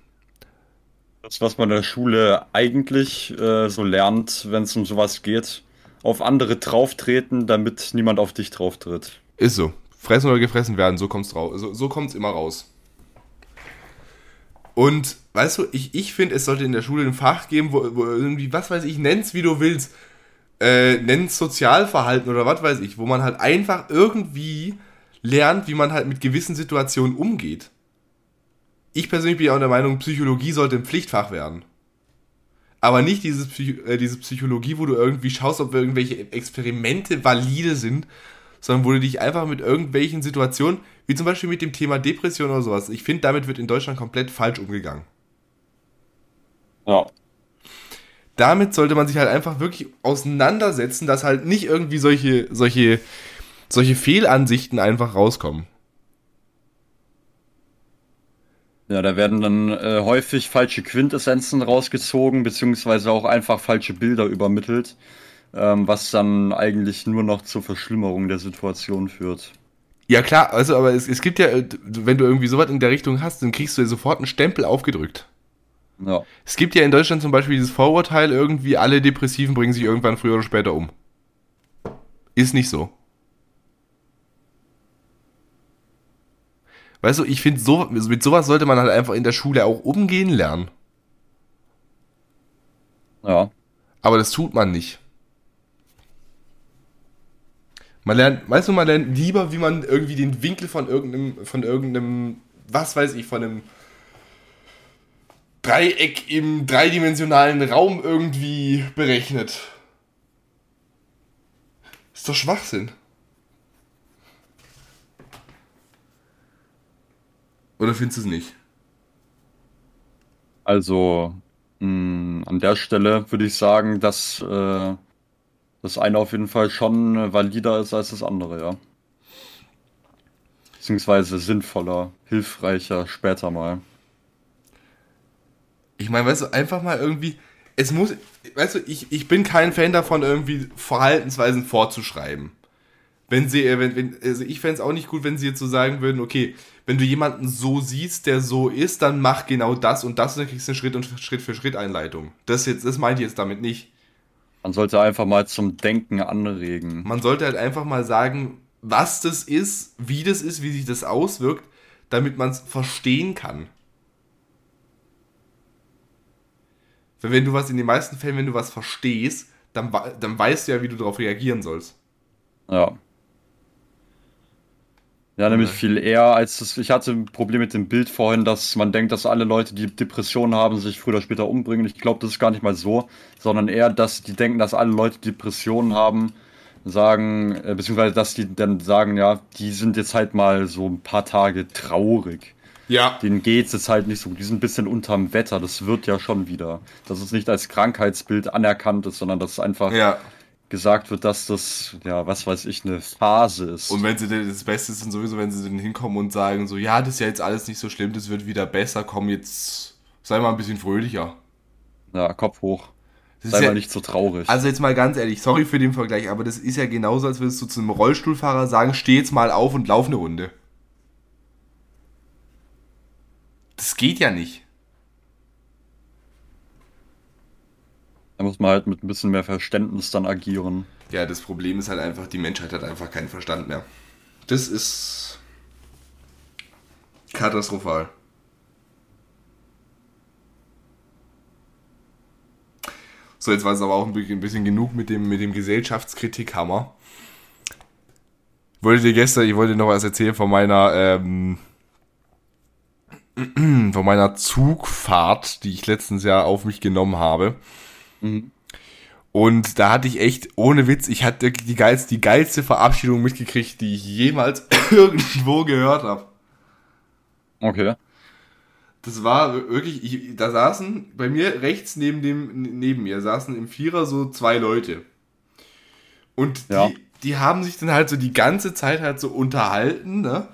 Das, was man in der Schule eigentlich äh, so lernt, wenn es um sowas geht, auf andere drauftreten, damit niemand auf dich drauftritt. Ist so. Fressen oder gefressen werden, so kommt's raus. So, so kommt's immer raus. Und weißt du, ich, ich finde, es sollte in der Schule ein Fach geben, wo, wo irgendwie, was weiß ich, nenn's wie du willst. Äh, nenn's Sozialverhalten oder was weiß ich, wo man halt einfach irgendwie lernt, wie man halt mit gewissen Situationen umgeht. Ich persönlich bin ja auch der Meinung, Psychologie sollte ein Pflichtfach werden. Aber nicht dieses Psych äh, diese Psychologie, wo du irgendwie schaust, ob irgendwelche Experimente valide sind, sondern wo du dich einfach mit irgendwelchen Situationen, wie zum Beispiel mit dem Thema Depression oder sowas, ich finde, damit wird in Deutschland komplett falsch umgegangen. Ja. Damit sollte man sich halt einfach wirklich auseinandersetzen, dass halt nicht irgendwie solche, solche, solche Fehlansichten einfach rauskommen. Ja, da werden dann äh, häufig falsche Quintessenzen rausgezogen, beziehungsweise auch einfach falsche Bilder übermittelt, ähm, was dann eigentlich nur noch zur Verschlimmerung der Situation führt. Ja klar, also aber es, es gibt ja, äh, wenn du irgendwie sowas in der Richtung hast, dann kriegst du ja sofort einen Stempel aufgedrückt. Ja. Es gibt ja in Deutschland zum Beispiel dieses Vorurteil, irgendwie alle Depressiven bringen sich irgendwann früher oder später um. Ist nicht so. Weißt du, ich finde, so, mit sowas sollte man halt einfach in der Schule auch umgehen lernen. Ja. Aber das tut man nicht. Man lernt, weißt du, man lernt lieber, wie man irgendwie den Winkel von irgendeinem, von irgendeinem, was weiß ich, von einem Dreieck im dreidimensionalen Raum irgendwie berechnet. Ist doch Schwachsinn. Oder findest du es nicht? Also mh, an der Stelle würde ich sagen, dass äh, das eine auf jeden Fall schon äh, valider ist als das andere, ja. Beziehungsweise sinnvoller, hilfreicher später mal. Ich meine, weißt du, einfach mal irgendwie. Es muss. Weißt du, ich, ich bin kein Fan davon, irgendwie Verhaltensweisen vorzuschreiben. Wenn sie, äh, wenn, wenn, also ich fände es auch nicht gut, wenn sie jetzt so sagen würden, okay, wenn du jemanden so siehst, der so ist, dann mach genau das und das und dann kriegst du eine Schritt und Schritt für Schritt Einleitung. Das jetzt, das meint ich jetzt damit nicht. Man sollte einfach mal zum Denken anregen. Man sollte halt einfach mal sagen, was das ist, wie das ist, wie sich das auswirkt, damit man es verstehen kann. Weil wenn du was in den meisten Fällen, wenn du was verstehst, dann, dann weißt du ja, wie du darauf reagieren sollst. Ja. Ja, nämlich viel eher als das. Ich hatte ein Problem mit dem Bild vorhin, dass man denkt, dass alle Leute, die Depressionen haben, sich früher oder später umbringen. Ich glaube, das ist gar nicht mal so, sondern eher, dass die denken, dass alle Leute, die Depressionen haben, sagen, äh, beziehungsweise dass die dann sagen, ja, die sind jetzt halt mal so ein paar Tage traurig. Ja. Denen geht's jetzt halt nicht so gut. Die sind ein bisschen unterm Wetter. Das wird ja schon wieder. Dass es nicht als Krankheitsbild anerkannt ist, sondern dass es einfach Ja. gesagt wird, dass das, ja, was weiß ich, eine Phase ist. Und wenn sie denn, das Beste ist dann sowieso, wenn sie dann hinkommen und sagen so, ja, das ist ja jetzt alles nicht so schlimm, das wird wieder besser, komm jetzt, sei mal ein bisschen fröhlicher. Ja, Kopf hoch. Das Sei ist ja, mal nicht so traurig. also jetzt mal ganz ehrlich, sorry für den Vergleich, aber das ist ja genauso, als würdest du zu einem Rollstuhlfahrer sagen, steh jetzt mal auf und lauf eine Runde. Das geht ja nicht. Da muss man halt mit ein bisschen mehr Verständnis dann agieren. Ja, das Problem ist halt einfach, die Menschheit hat einfach keinen Verstand mehr. Das ist katastrophal. So, jetzt war es aber auch ein bisschen genug mit dem, mit dem Gesellschaftskritikhammer. Ich wollte dir gestern, ich wollte noch was erzählen von meiner, ähm, von meiner Zugfahrt, die ich letztens Jahr auf mich genommen habe. Mhm. Und da hatte ich echt, ohne Witz, ich hatte die geilste, die geilste Verabschiedung mitgekriegt, die ich jemals irgendwo gehört habe. Okay. Das war wirklich, ich, da saßen bei mir rechts neben dem, neben mir, saßen im Vierer so zwei Leute. Und die, ja. die haben sich dann halt so die ganze Zeit halt so unterhalten, ne?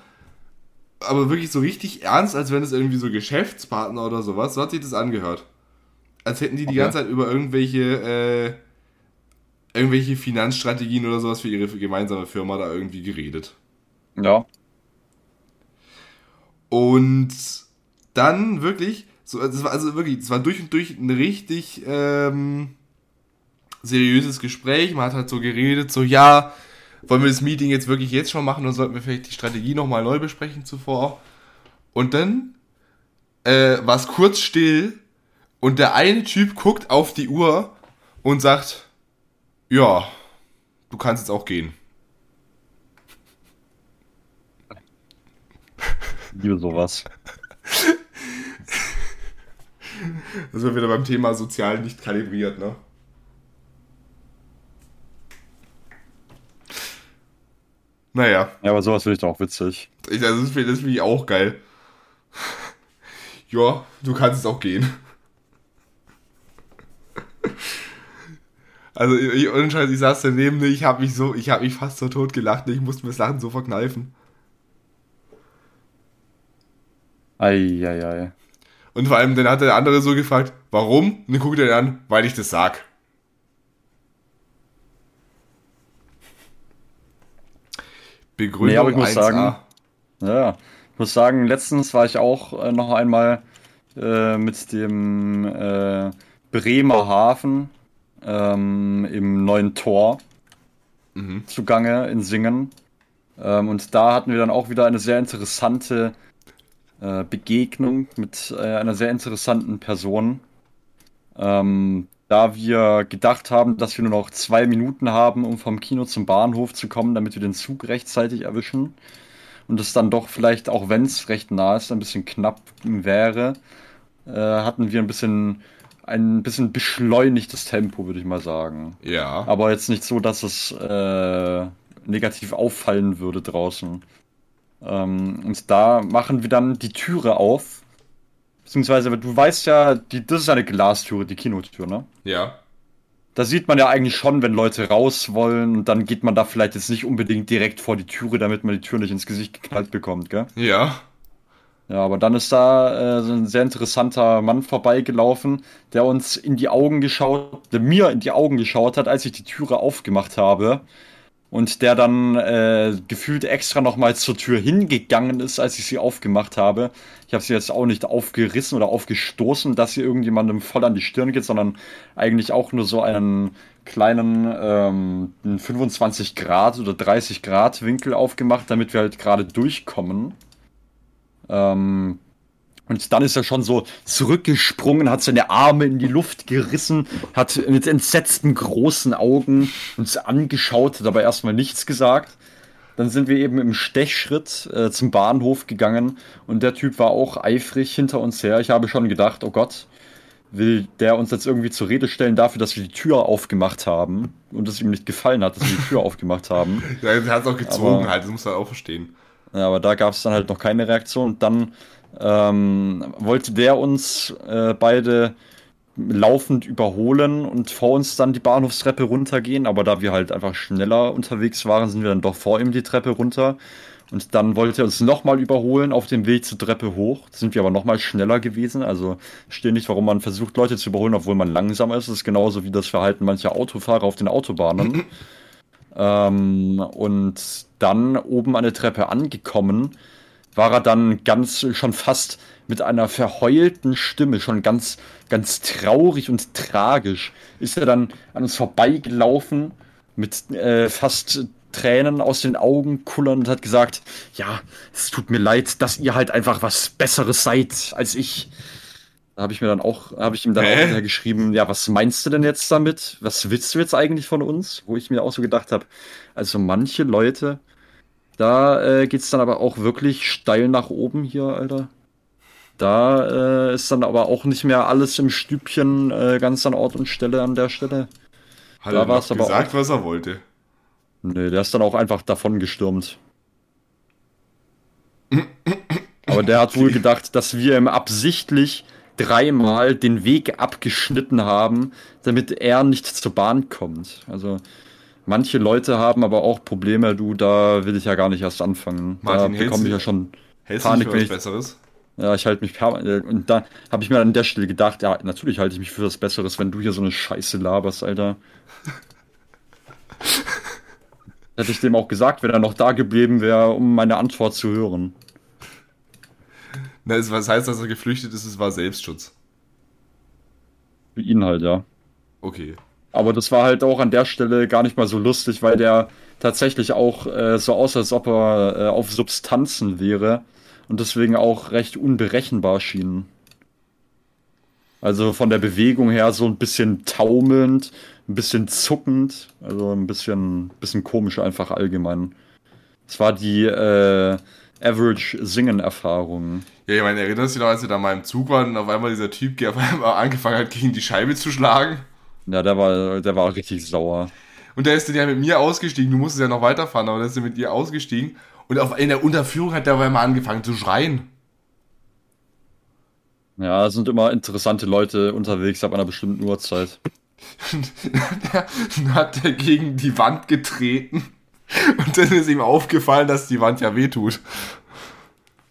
Aber wirklich so richtig ernst, als wenn es irgendwie so Geschäftspartner oder sowas, so hat sich das angehört. Als hätten die die ganze Zeit über irgendwelche, äh, irgendwelche Finanzstrategien oder sowas für ihre gemeinsame Firma da irgendwie geredet. Ja. Und dann wirklich, so, war also wirklich, es war durch und durch ein richtig ähm, seriöses Gespräch. Man hat halt so geredet, so ja, wollen wir das Meeting jetzt wirklich jetzt schon machen oder sollten wir vielleicht die Strategie nochmal neu besprechen zuvor? Und dann äh, war es kurz still und der eine Typ guckt auf die Uhr und sagt, ja, du kannst jetzt auch gehen. Liebe sowas. Das wird wieder beim Thema sozial nicht kalibriert, ne? Naja. Ja, aber sowas finde ich doch auch witzig. Ich, das finde das find ich auch geil. ja, du kannst es auch gehen. Also ich, Scheiß, ich saß daneben, ne, ich habe mich so, ich habe mich fast so tot gelacht, ne, ich musste mir das Lachen so verkneifen. Eieiei. Ei, ei. Und vor allem, dann hat der andere so gefragt, warum? Und dann guckt er an, weil ich das sag. Begründung nee, aber ich muss 1a. sagen, ja, ich muss sagen, letztens war ich auch äh, noch einmal äh, mit dem äh, Bremer Hafen ähm, im neuen Tor mhm. zugange in Singen. Ähm, und da hatten wir dann auch wieder eine sehr interessante äh, Begegnung mit äh, einer sehr interessanten Person. Ähm, da wir gedacht haben, dass wir nur noch zwei Minuten haben, um vom Kino zum Bahnhof zu kommen, damit wir den Zug rechtzeitig erwischen. Und es dann doch vielleicht, auch wenn es recht nah ist, ein bisschen knapp wäre, äh, hatten wir ein bisschen ein bisschen beschleunigtes Tempo, würde ich mal sagen. Ja. Aber jetzt nicht so, dass es äh, negativ auffallen würde draußen. Ähm, und da machen wir dann die Türe auf. Beziehungsweise, du weißt ja, die, das ist eine Glastüre, die Kinotür, ne? Ja. Da sieht man ja eigentlich schon, wenn Leute raus wollen, und dann geht man da vielleicht jetzt nicht unbedingt direkt vor die Türe, damit man die Tür nicht ins Gesicht geknallt bekommt, gell? Ja. Ja, aber dann ist da äh, so ein sehr interessanter Mann vorbeigelaufen, der uns in die Augen geschaut, der mir in die Augen geschaut hat, als ich die Türe aufgemacht habe und der dann äh, gefühlt extra nochmal zur Tür hingegangen ist, als ich sie aufgemacht habe. Ich habe sie jetzt auch nicht aufgerissen oder aufgestoßen, dass sie irgendjemandem voll an die Stirn geht, sondern eigentlich auch nur so einen kleinen ähm, 25 Grad oder 30 Grad Winkel aufgemacht, damit wir halt gerade durchkommen. Ähm, und dann ist er schon so zurückgesprungen, hat seine Arme in die Luft gerissen, hat mit entsetzten großen Augen uns angeschaut, hat aber erstmal nichts gesagt. Dann sind wir eben im Stechschritt äh, zum Bahnhof gegangen und der Typ war auch eifrig hinter uns her. Ich habe schon gedacht, oh Gott, will der uns jetzt irgendwie zur Rede stellen dafür, dass wir die Tür aufgemacht haben und es ihm nicht gefallen hat, dass wir die Tür aufgemacht haben. Ja, er hat es auch gezwungen aber, halt, das muss er auch verstehen. Ja, aber da gab es dann halt noch keine Reaktion. Und dann ähm, wollte der uns äh, beide laufend überholen und vor uns dann die Bahnhofstreppe runtergehen. Aber da wir halt einfach schneller unterwegs waren, sind wir dann doch vor ihm die Treppe runter. Und dann wollte er uns nochmal überholen auf dem Weg zur Treppe hoch. Sind wir aber nochmal schneller gewesen. Also stehe nicht, warum man versucht, Leute zu überholen, obwohl man langsamer ist. Das ist genauso wie das Verhalten mancher Autofahrer auf den Autobahnen. ähm, und dann oben an der Treppe angekommen, war er dann ganz schon fast mit einer verheulten Stimme, schon ganz, ganz traurig und tragisch, ist er dann an uns vorbeigelaufen mit äh, fast Tränen aus den Augen kullern und hat gesagt, ja, es tut mir leid, dass ihr halt einfach was Besseres seid als ich. Da habe ich mir dann auch, habe ich ihm dann Hä? auch geschrieben, ja, was meinst du denn jetzt damit? Was willst du jetzt eigentlich von uns? Wo ich mir auch so gedacht habe, also manche Leute, da äh, geht es dann aber auch wirklich steil nach oben hier, Alter. Da äh, ist dann aber auch nicht mehr alles im Stübchen äh, ganz an Ort und Stelle an der Stelle. Hat da er was aber gesagt, auch, was er wollte? Nee, der ist dann auch einfach davon gestürmt. aber der hat wohl gedacht, dass wir ihm absichtlich dreimal den Weg abgeschnitten haben, damit er nicht zur Bahn kommt. Also manche Leute haben aber auch Probleme, du, da will ich ja gar nicht erst anfangen. Martin, da bekomme ich ja schon hältst Panik. Du für was Besseres? Ja, ich halte mich permanent. Und da habe ich mir an der Stelle gedacht, ja, natürlich halte ich mich für was Besseres, wenn du hier so eine Scheiße laberst, Alter. Hätte ich dem auch gesagt, wenn er noch da geblieben wäre, um meine Antwort zu hören. Na, was heißt, dass er geflüchtet ist? Es war Selbstschutz. Für ihn halt, ja. Okay. Aber das war halt auch an der Stelle gar nicht mal so lustig, weil der tatsächlich auch äh, so aussah, als ob er äh, auf Substanzen wäre und deswegen auch recht unberechenbar schien. Also von der Bewegung her so ein bisschen taumelnd, ein bisschen zuckend, also ein bisschen, bisschen komisch einfach allgemein. Es war die äh, Average-Singen-Erfahrung. Ja, ich meine, erinnerst du dich noch, als wir da mal im Zug waren und auf einmal dieser Typ auf einmal angefangen hat, gegen die Scheibe zu schlagen? Ja, der war, der war richtig sauer. Und der ist dann ja mit mir ausgestiegen. Du musstest ja noch weiterfahren, aber der ist ja mit dir ausgestiegen. Und auf, in der Unterführung hat der auf einmal angefangen zu schreien. Ja, es sind immer interessante Leute unterwegs ab einer bestimmten Uhrzeit. dann hat er gegen die Wand getreten. Und dann ist ihm aufgefallen, dass die Wand ja wehtut.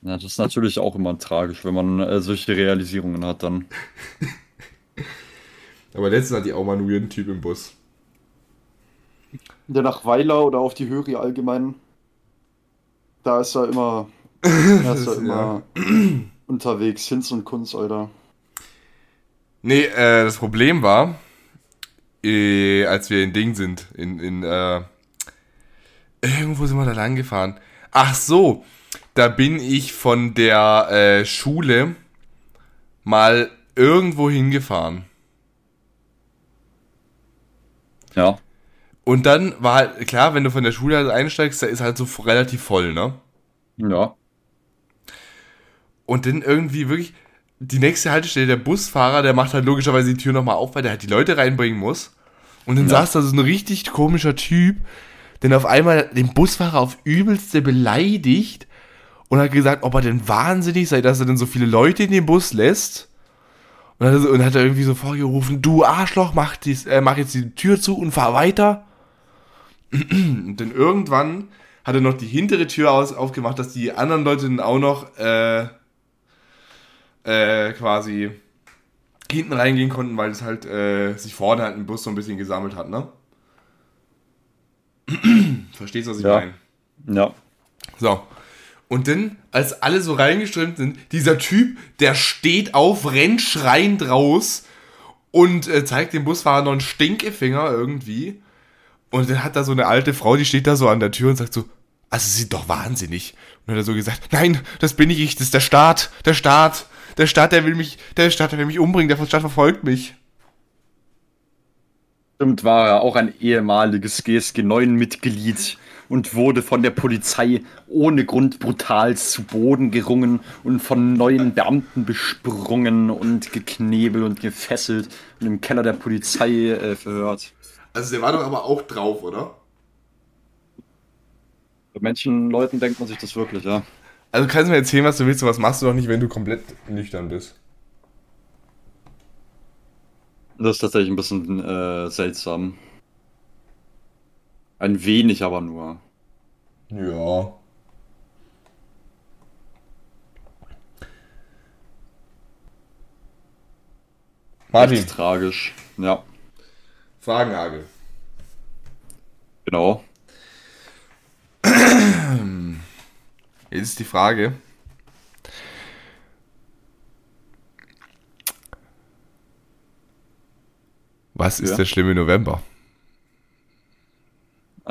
Ja, das ist natürlich auch immer tragisch, wenn man äh, solche Realisierungen hat dann. Aber letztens hatte ich auch mal einen weirden Typ im Bus. Der nach Weiler oder auf die Höri allgemein, da ist er immer, da ist er immer ja. unterwegs, Hinz und Kunst, Alter. Nee, äh, das Problem war, äh, als wir in Ding sind, in, in, äh, irgendwo sind wir da lang gefahren. Ach so, da bin ich von der äh, Schule mal irgendwo hingefahren. Ja. Und dann war halt, klar, wenn du von der Schule halt einsteigst, da ist halt so relativ voll, ne? Ja. Und dann irgendwie wirklich, die nächste Haltestelle, der Busfahrer, der macht halt logischerweise die Tür nochmal auf, weil der halt die Leute reinbringen muss. Und dann ja. saß da so ein richtig komischer Typ, denn auf einmal den Busfahrer auf übelste beleidigt und hat gesagt, ob er denn wahnsinnig sei, dass er denn so viele Leute in den Bus lässt. Und hat, und hat er irgendwie so vorgerufen, du Arschloch, mach, dies, äh, mach jetzt die Tür zu und fahr weiter. Und dann irgendwann hat er noch die hintere Tür aus, aufgemacht, dass die anderen Leute dann auch noch äh, äh, quasi hinten reingehen konnten, weil es halt äh, sich vorne halt im Bus so ein bisschen gesammelt hat, ne? Verstehst du, was ich ja. meine? Ja. So. Und dann, als alle so reingeströmt sind, dieser Typ, der steht auf, rennt schreiend raus und äh, zeigt dem Busfahrer noch einen Stinkefinger irgendwie. Und dann hat da so eine alte Frau, die steht da so an der Tür und sagt so, also sie sind doch wahnsinnig. Und dann hat er so gesagt, nein, das bin ich, das ist der Staat, der Staat, der Staat, der will mich, der Staat, der will mich umbringen, der Staat verfolgt mich. Stimmt, war er auch ein ehemaliges GSG 9 Mitglied und wurde von der Polizei ohne Grund brutal zu Boden gerungen und von neuen Beamten besprungen und geknebelt und gefesselt und im Keller der Polizei äh, verhört. Also der war doch aber auch drauf, oder? Bei manchen Leuten denkt man sich das wirklich, ja. Also kannst du mir erzählen, was du willst, aber was machst du doch nicht, wenn du komplett nüchtern bist? Das ist tatsächlich ein bisschen äh, seltsam. Ein wenig aber nur. Ja. Martin. Echt tragisch, ja. Fragenhagel. Genau. Jetzt ist die Frage. Was ja. ist der schlimme November?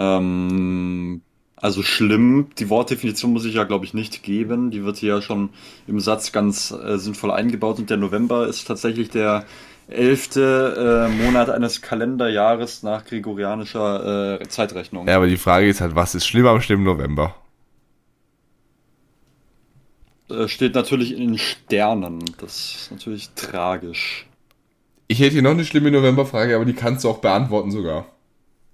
Ähm, also schlimm, die Wortdefinition muss ich ja, glaube ich, nicht geben. Die wird hier ja schon im Satz ganz äh, sinnvoll eingebaut. Und der November ist tatsächlich der elfte äh, Monat eines Kalenderjahres nach gregorianischer äh, Zeitrechnung. Ja, aber die Frage ist halt, was ist schlimm am schlimmen November? Äh, steht natürlich in den Sternen. Das ist natürlich tragisch. Ich hätte hier noch eine schlimme Novemberfrage, aber die kannst du auch beantworten sogar.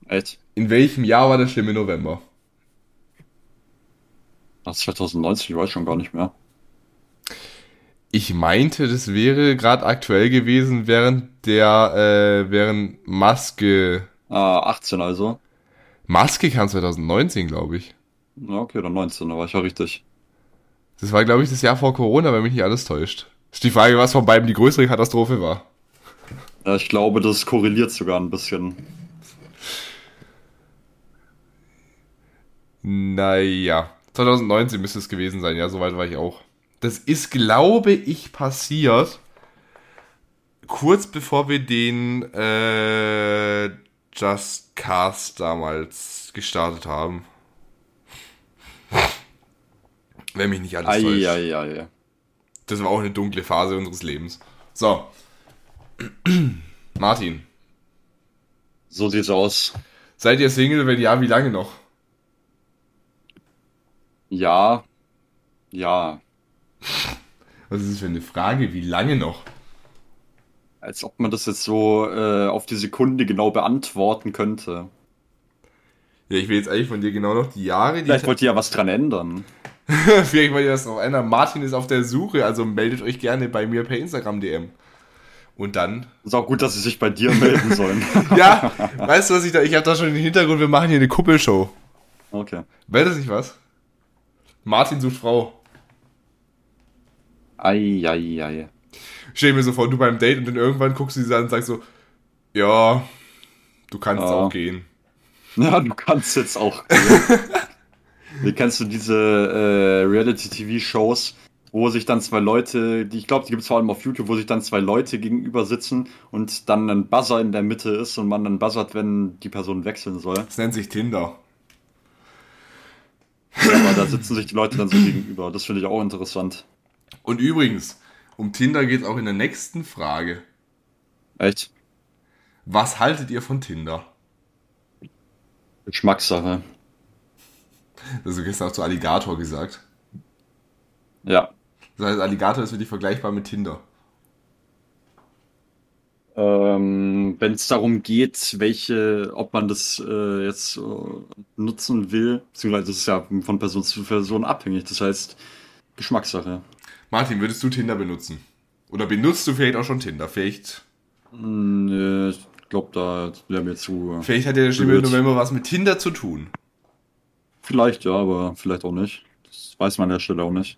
Echt? In welchem Jahr war der schlimme November? Nach 2019, ich weiß schon gar nicht mehr. Ich meinte, das wäre gerade aktuell gewesen, während der, äh, während Maske. Ah, 18 also. Maske kam 2019, glaube ich. Ja, okay, dann 19, da war ich ja richtig. Das war, glaube ich, das Jahr vor Corona, wenn mich nicht alles täuscht. Ist die Frage, was von beiden die größere Katastrophe war. Ja, ich glaube, das korreliert sogar ein bisschen. Naja. 2019 müsste es gewesen sein, ja, soweit war ich auch. Das ist, glaube ich, passiert kurz bevor wir den äh, Just Cast damals gestartet haben. Wenn mich nicht alles Ei, täuscht. Das war auch eine dunkle Phase unseres Lebens. So. Martin, So sieht's aus. seid ihr Single? Wenn ja, wie lange noch? Ja. Ja. Was ist das für eine Frage? Wie lange noch? Als ob man das jetzt so äh, auf die Sekunde genau beantworten könnte. Ja, ich will jetzt eigentlich von dir genau noch die Jahre, die Vielleicht wollt ihr ja was dran ändern. Vielleicht wollt ihr das noch ändern. Martin ist auf der Suche, also meldet euch gerne bei mir per Instagram DM. Und dann. Ist auch gut, dass sie sich bei dir melden sollen. Ja, weißt du, was ich da. Ich habe da schon den Hintergrund, wir machen hier eine Kuppelshow. Okay. Wäre das nicht was? Martin sucht Frau. Ei, ei, ei. Stell mir so vor, du beim Date und dann irgendwann guckst du sie an und sagst so, ja, du kannst Ja. auch gehen. Ja, du kannst jetzt auch gehen. Wie kennst du diese äh, Reality-TV-Shows, wo sich dann zwei Leute, die ich glaube, die gibt es vor allem auf YouTube, wo sich dann zwei Leute gegenüber sitzen und dann ein Buzzer in der Mitte ist und man dann buzzert, wenn die Person wechseln soll. Das nennt sich Tinder. Aber da sitzen sich die Leute dann so gegenüber. Das finde ich auch interessant. Und übrigens, um Tinder geht es auch in der nächsten Frage. Echt? Was haltet ihr von Tinder? Geschmackssache. Das hast du gestern auch zu Alligator gesagt. Ja. Das heißt, Alligator ist wirklich vergleichbar mit Tinder. Ähm, wenn es darum geht, welche, ob man das äh, jetzt äh, nutzen will, beziehungsweise das ist ja von Person zu Person abhängig. Das heißt, Geschmackssache. Martin, würdest du Tinder benutzen? Oder benutzt du vielleicht auch schon Tinder? Vielleicht, Hm, Nee, ich glaube, da wäre mir zu. vielleicht hat ja der schlimme. November was mit Tinder zu tun. Vielleicht ja, aber vielleicht auch nicht. Das weiß man an der Stelle auch nicht.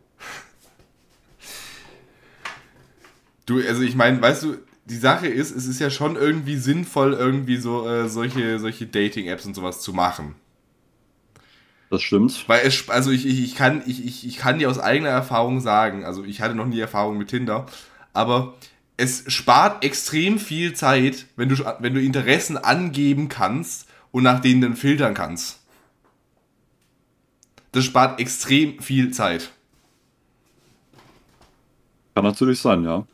Du, also ich meine, weißt du, die Sache ist, es ist ja schon irgendwie sinnvoll, irgendwie so äh, solche, solche Dating-Apps und sowas zu machen. Das stimmt. Weil es, also ich, ich, ich, kann, ich, ich, ich kann dir aus eigener Erfahrung sagen, also ich hatte noch nie Erfahrung mit Tinder, aber es spart extrem viel Zeit, wenn du, wenn du Interessen angeben kannst und nach denen dann filtern kannst. Das spart extrem viel Zeit. Kann natürlich sein, ja.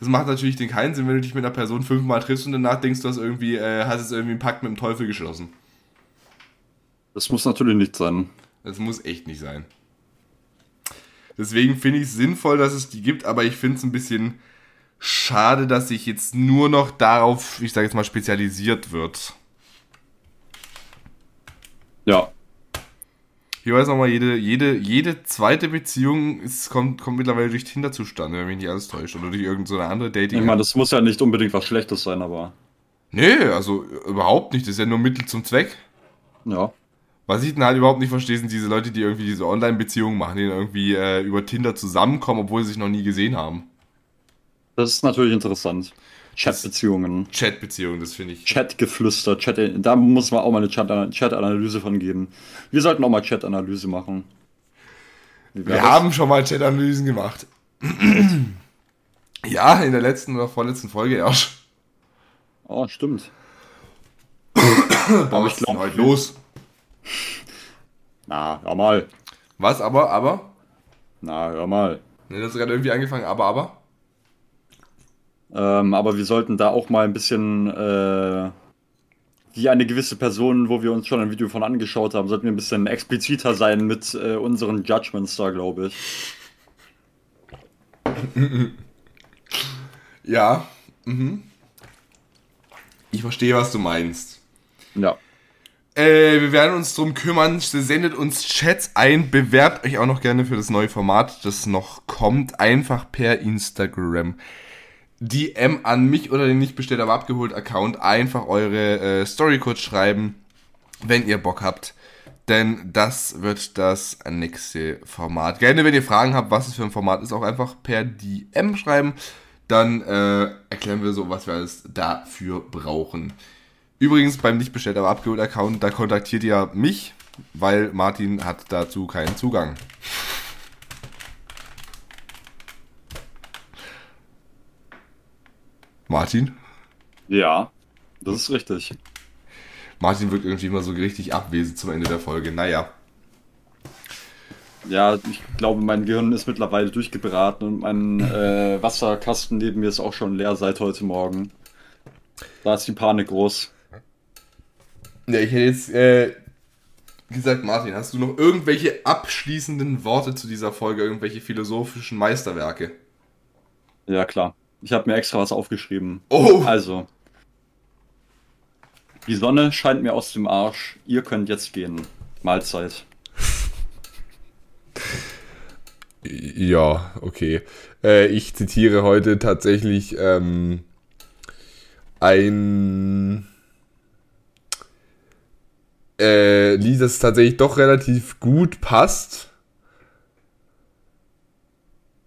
Das macht natürlich den keinen Sinn, wenn du dich mit einer Person fünfmal triffst und danach denkst, du hast irgendwie, äh, hast jetzt irgendwie einen Pakt mit dem Teufel geschlossen. Das muss natürlich nicht sein. Das muss echt nicht sein. Deswegen finde ich es sinnvoll, dass es die gibt, aber ich finde es ein bisschen schade, dass sich jetzt nur noch darauf, ich sage jetzt mal, spezialisiert wird. Ja. Ich weiß nochmal, jede, jede, jede zweite Beziehung ist, kommt, kommt mittlerweile durch Tinder zustande, wenn mich nicht alles täuscht. Oder durch irgendeine so andere dating Ich meine, das muss ja nicht unbedingt was Schlechtes sein, aber. Nee, also überhaupt nicht. Das ist ja nur Mittel zum Zweck. Ja. Was ich dann halt überhaupt nicht verstehe, sind diese Leute, die irgendwie diese Online-Beziehungen machen, die dann irgendwie äh, über Tinder zusammenkommen, obwohl sie sich noch nie gesehen haben. Das ist natürlich interessant. Chat-Beziehungen. Chat-Beziehungen, das finde ich. Chat-Geflüster, Chat, da muss man auch mal eine Chat- Chat-Analyse von geben. Wir sollten auch mal Chat-Analyse machen. Wir haben schon mal Chat-Analysen gemacht. ja, in der letzten oder vorletzten Folge erst. Oh, stimmt. Aber ich glaube heute los. Na, hör mal. Was, aber, aber? Na, hör mal. Ne, das ist gerade irgendwie angefangen, aber, aber? Ähm, aber wir sollten da auch mal ein bisschen, äh, wie eine gewisse Person, wo wir uns schon ein Video von angeschaut haben, sollten wir ein bisschen expliziter sein mit äh, unseren Judgments da, glaube ich. ja. Mhm. Ich verstehe, was du meinst. Ja. Äh, wir werden uns drum kümmern. Sendet uns Chats ein. Bewerbt euch auch noch gerne für das neue Format, das noch kommt. Einfach per Instagram. DM an mich oder den nicht bestellt, aber abgeholt Account. Einfach eure äh, kurz schreiben, wenn ihr Bock habt. Denn das wird das nächste Format. Gerne, wenn ihr Fragen habt, was es für ein Format ist, auch einfach per DM schreiben. Dann äh, erklären wir so, was wir alles dafür brauchen. Übrigens beim nicht bestellt, aber abgeholt Account, da kontaktiert ihr mich, weil Martin hat dazu keinen Zugang. Martin? Ja, das ist richtig. Martin wirkt irgendwie immer so richtig abwesend zum Ende der Folge. Naja. Ja, ich glaube, mein Gehirn ist mittlerweile durchgebraten und mein äh, Wasserkasten neben mir ist auch schon leer seit heute Morgen. Da ist die Panik groß. Ja, ich hätte jetzt äh, gesagt, Martin, hast du noch irgendwelche abschließenden Worte zu dieser Folge, irgendwelche philosophischen Meisterwerke? Ja, klar. Ich habe mir extra was aufgeschrieben. Oh! Also. Die Sonne scheint mir aus dem Arsch. Ihr könnt jetzt gehen. Mahlzeit. Ja, okay. Äh, ich zitiere heute tatsächlich ähm, ein äh, Lied, das tatsächlich doch relativ gut passt.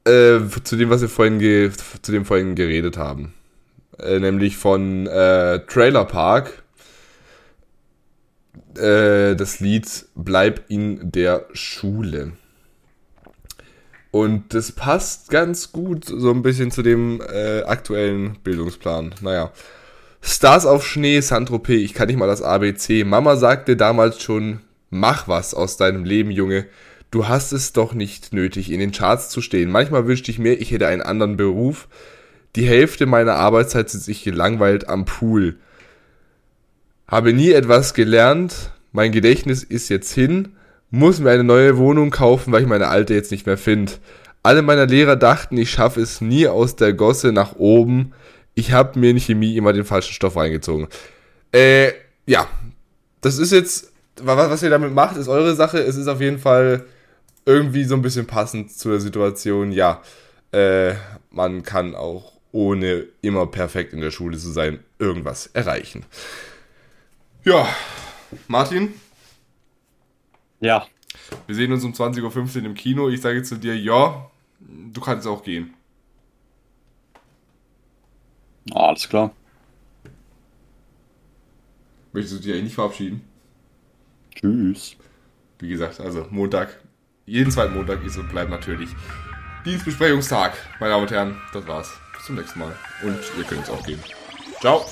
Äh, zu dem, was wir vorhin, zu dem vorhin geredet haben. Äh, nämlich von äh, Trailer Park. Äh, das Lied Bleib in der Schule. Und das passt ganz gut so ein bisschen zu dem äh, aktuellen Bildungsplan. Naja. Stars auf Schnee, Saint-Tropez, ich kann nicht mal das ABC. Mama sagte damals schon, mach was aus deinem Leben, Junge. Du hast es doch nicht nötig, in den Charts zu stehen. Manchmal wünschte ich mir, ich hätte einen anderen Beruf. Die Hälfte meiner Arbeitszeit sitze ich gelangweilt am Pool. Habe nie etwas gelernt. Mein Gedächtnis ist jetzt hin. Muss mir eine neue Wohnung kaufen, weil ich meine alte jetzt nicht mehr finde. Alle meiner Lehrer dachten, ich schaffe es nie aus der Gosse nach oben ich habe mir in Chemie immer den falschen Stoff reingezogen. Äh, ja. Das ist jetzt, was ihr damit macht, ist eure Sache. Es ist auf jeden Fall irgendwie so ein bisschen passend zur Situation. Ja, äh, man kann auch ohne immer perfekt in der Schule zu sein, irgendwas erreichen. Ja, Martin? Ja. Wir sehen uns um 20.15 Uhr im Kino. Ich sage zu dir, ja, du kannst auch gehen. Ah, alles klar. Möchtest du dich eigentlich nicht verabschieden? Tschüss. Wie gesagt, also Montag, jeden zweiten Montag ist und bleibt natürlich Dienstbesprechungstag. Meine Damen und Herren, das war's. Bis zum nächsten Mal. Und ihr könnt jetzt auch gehen. Ciao.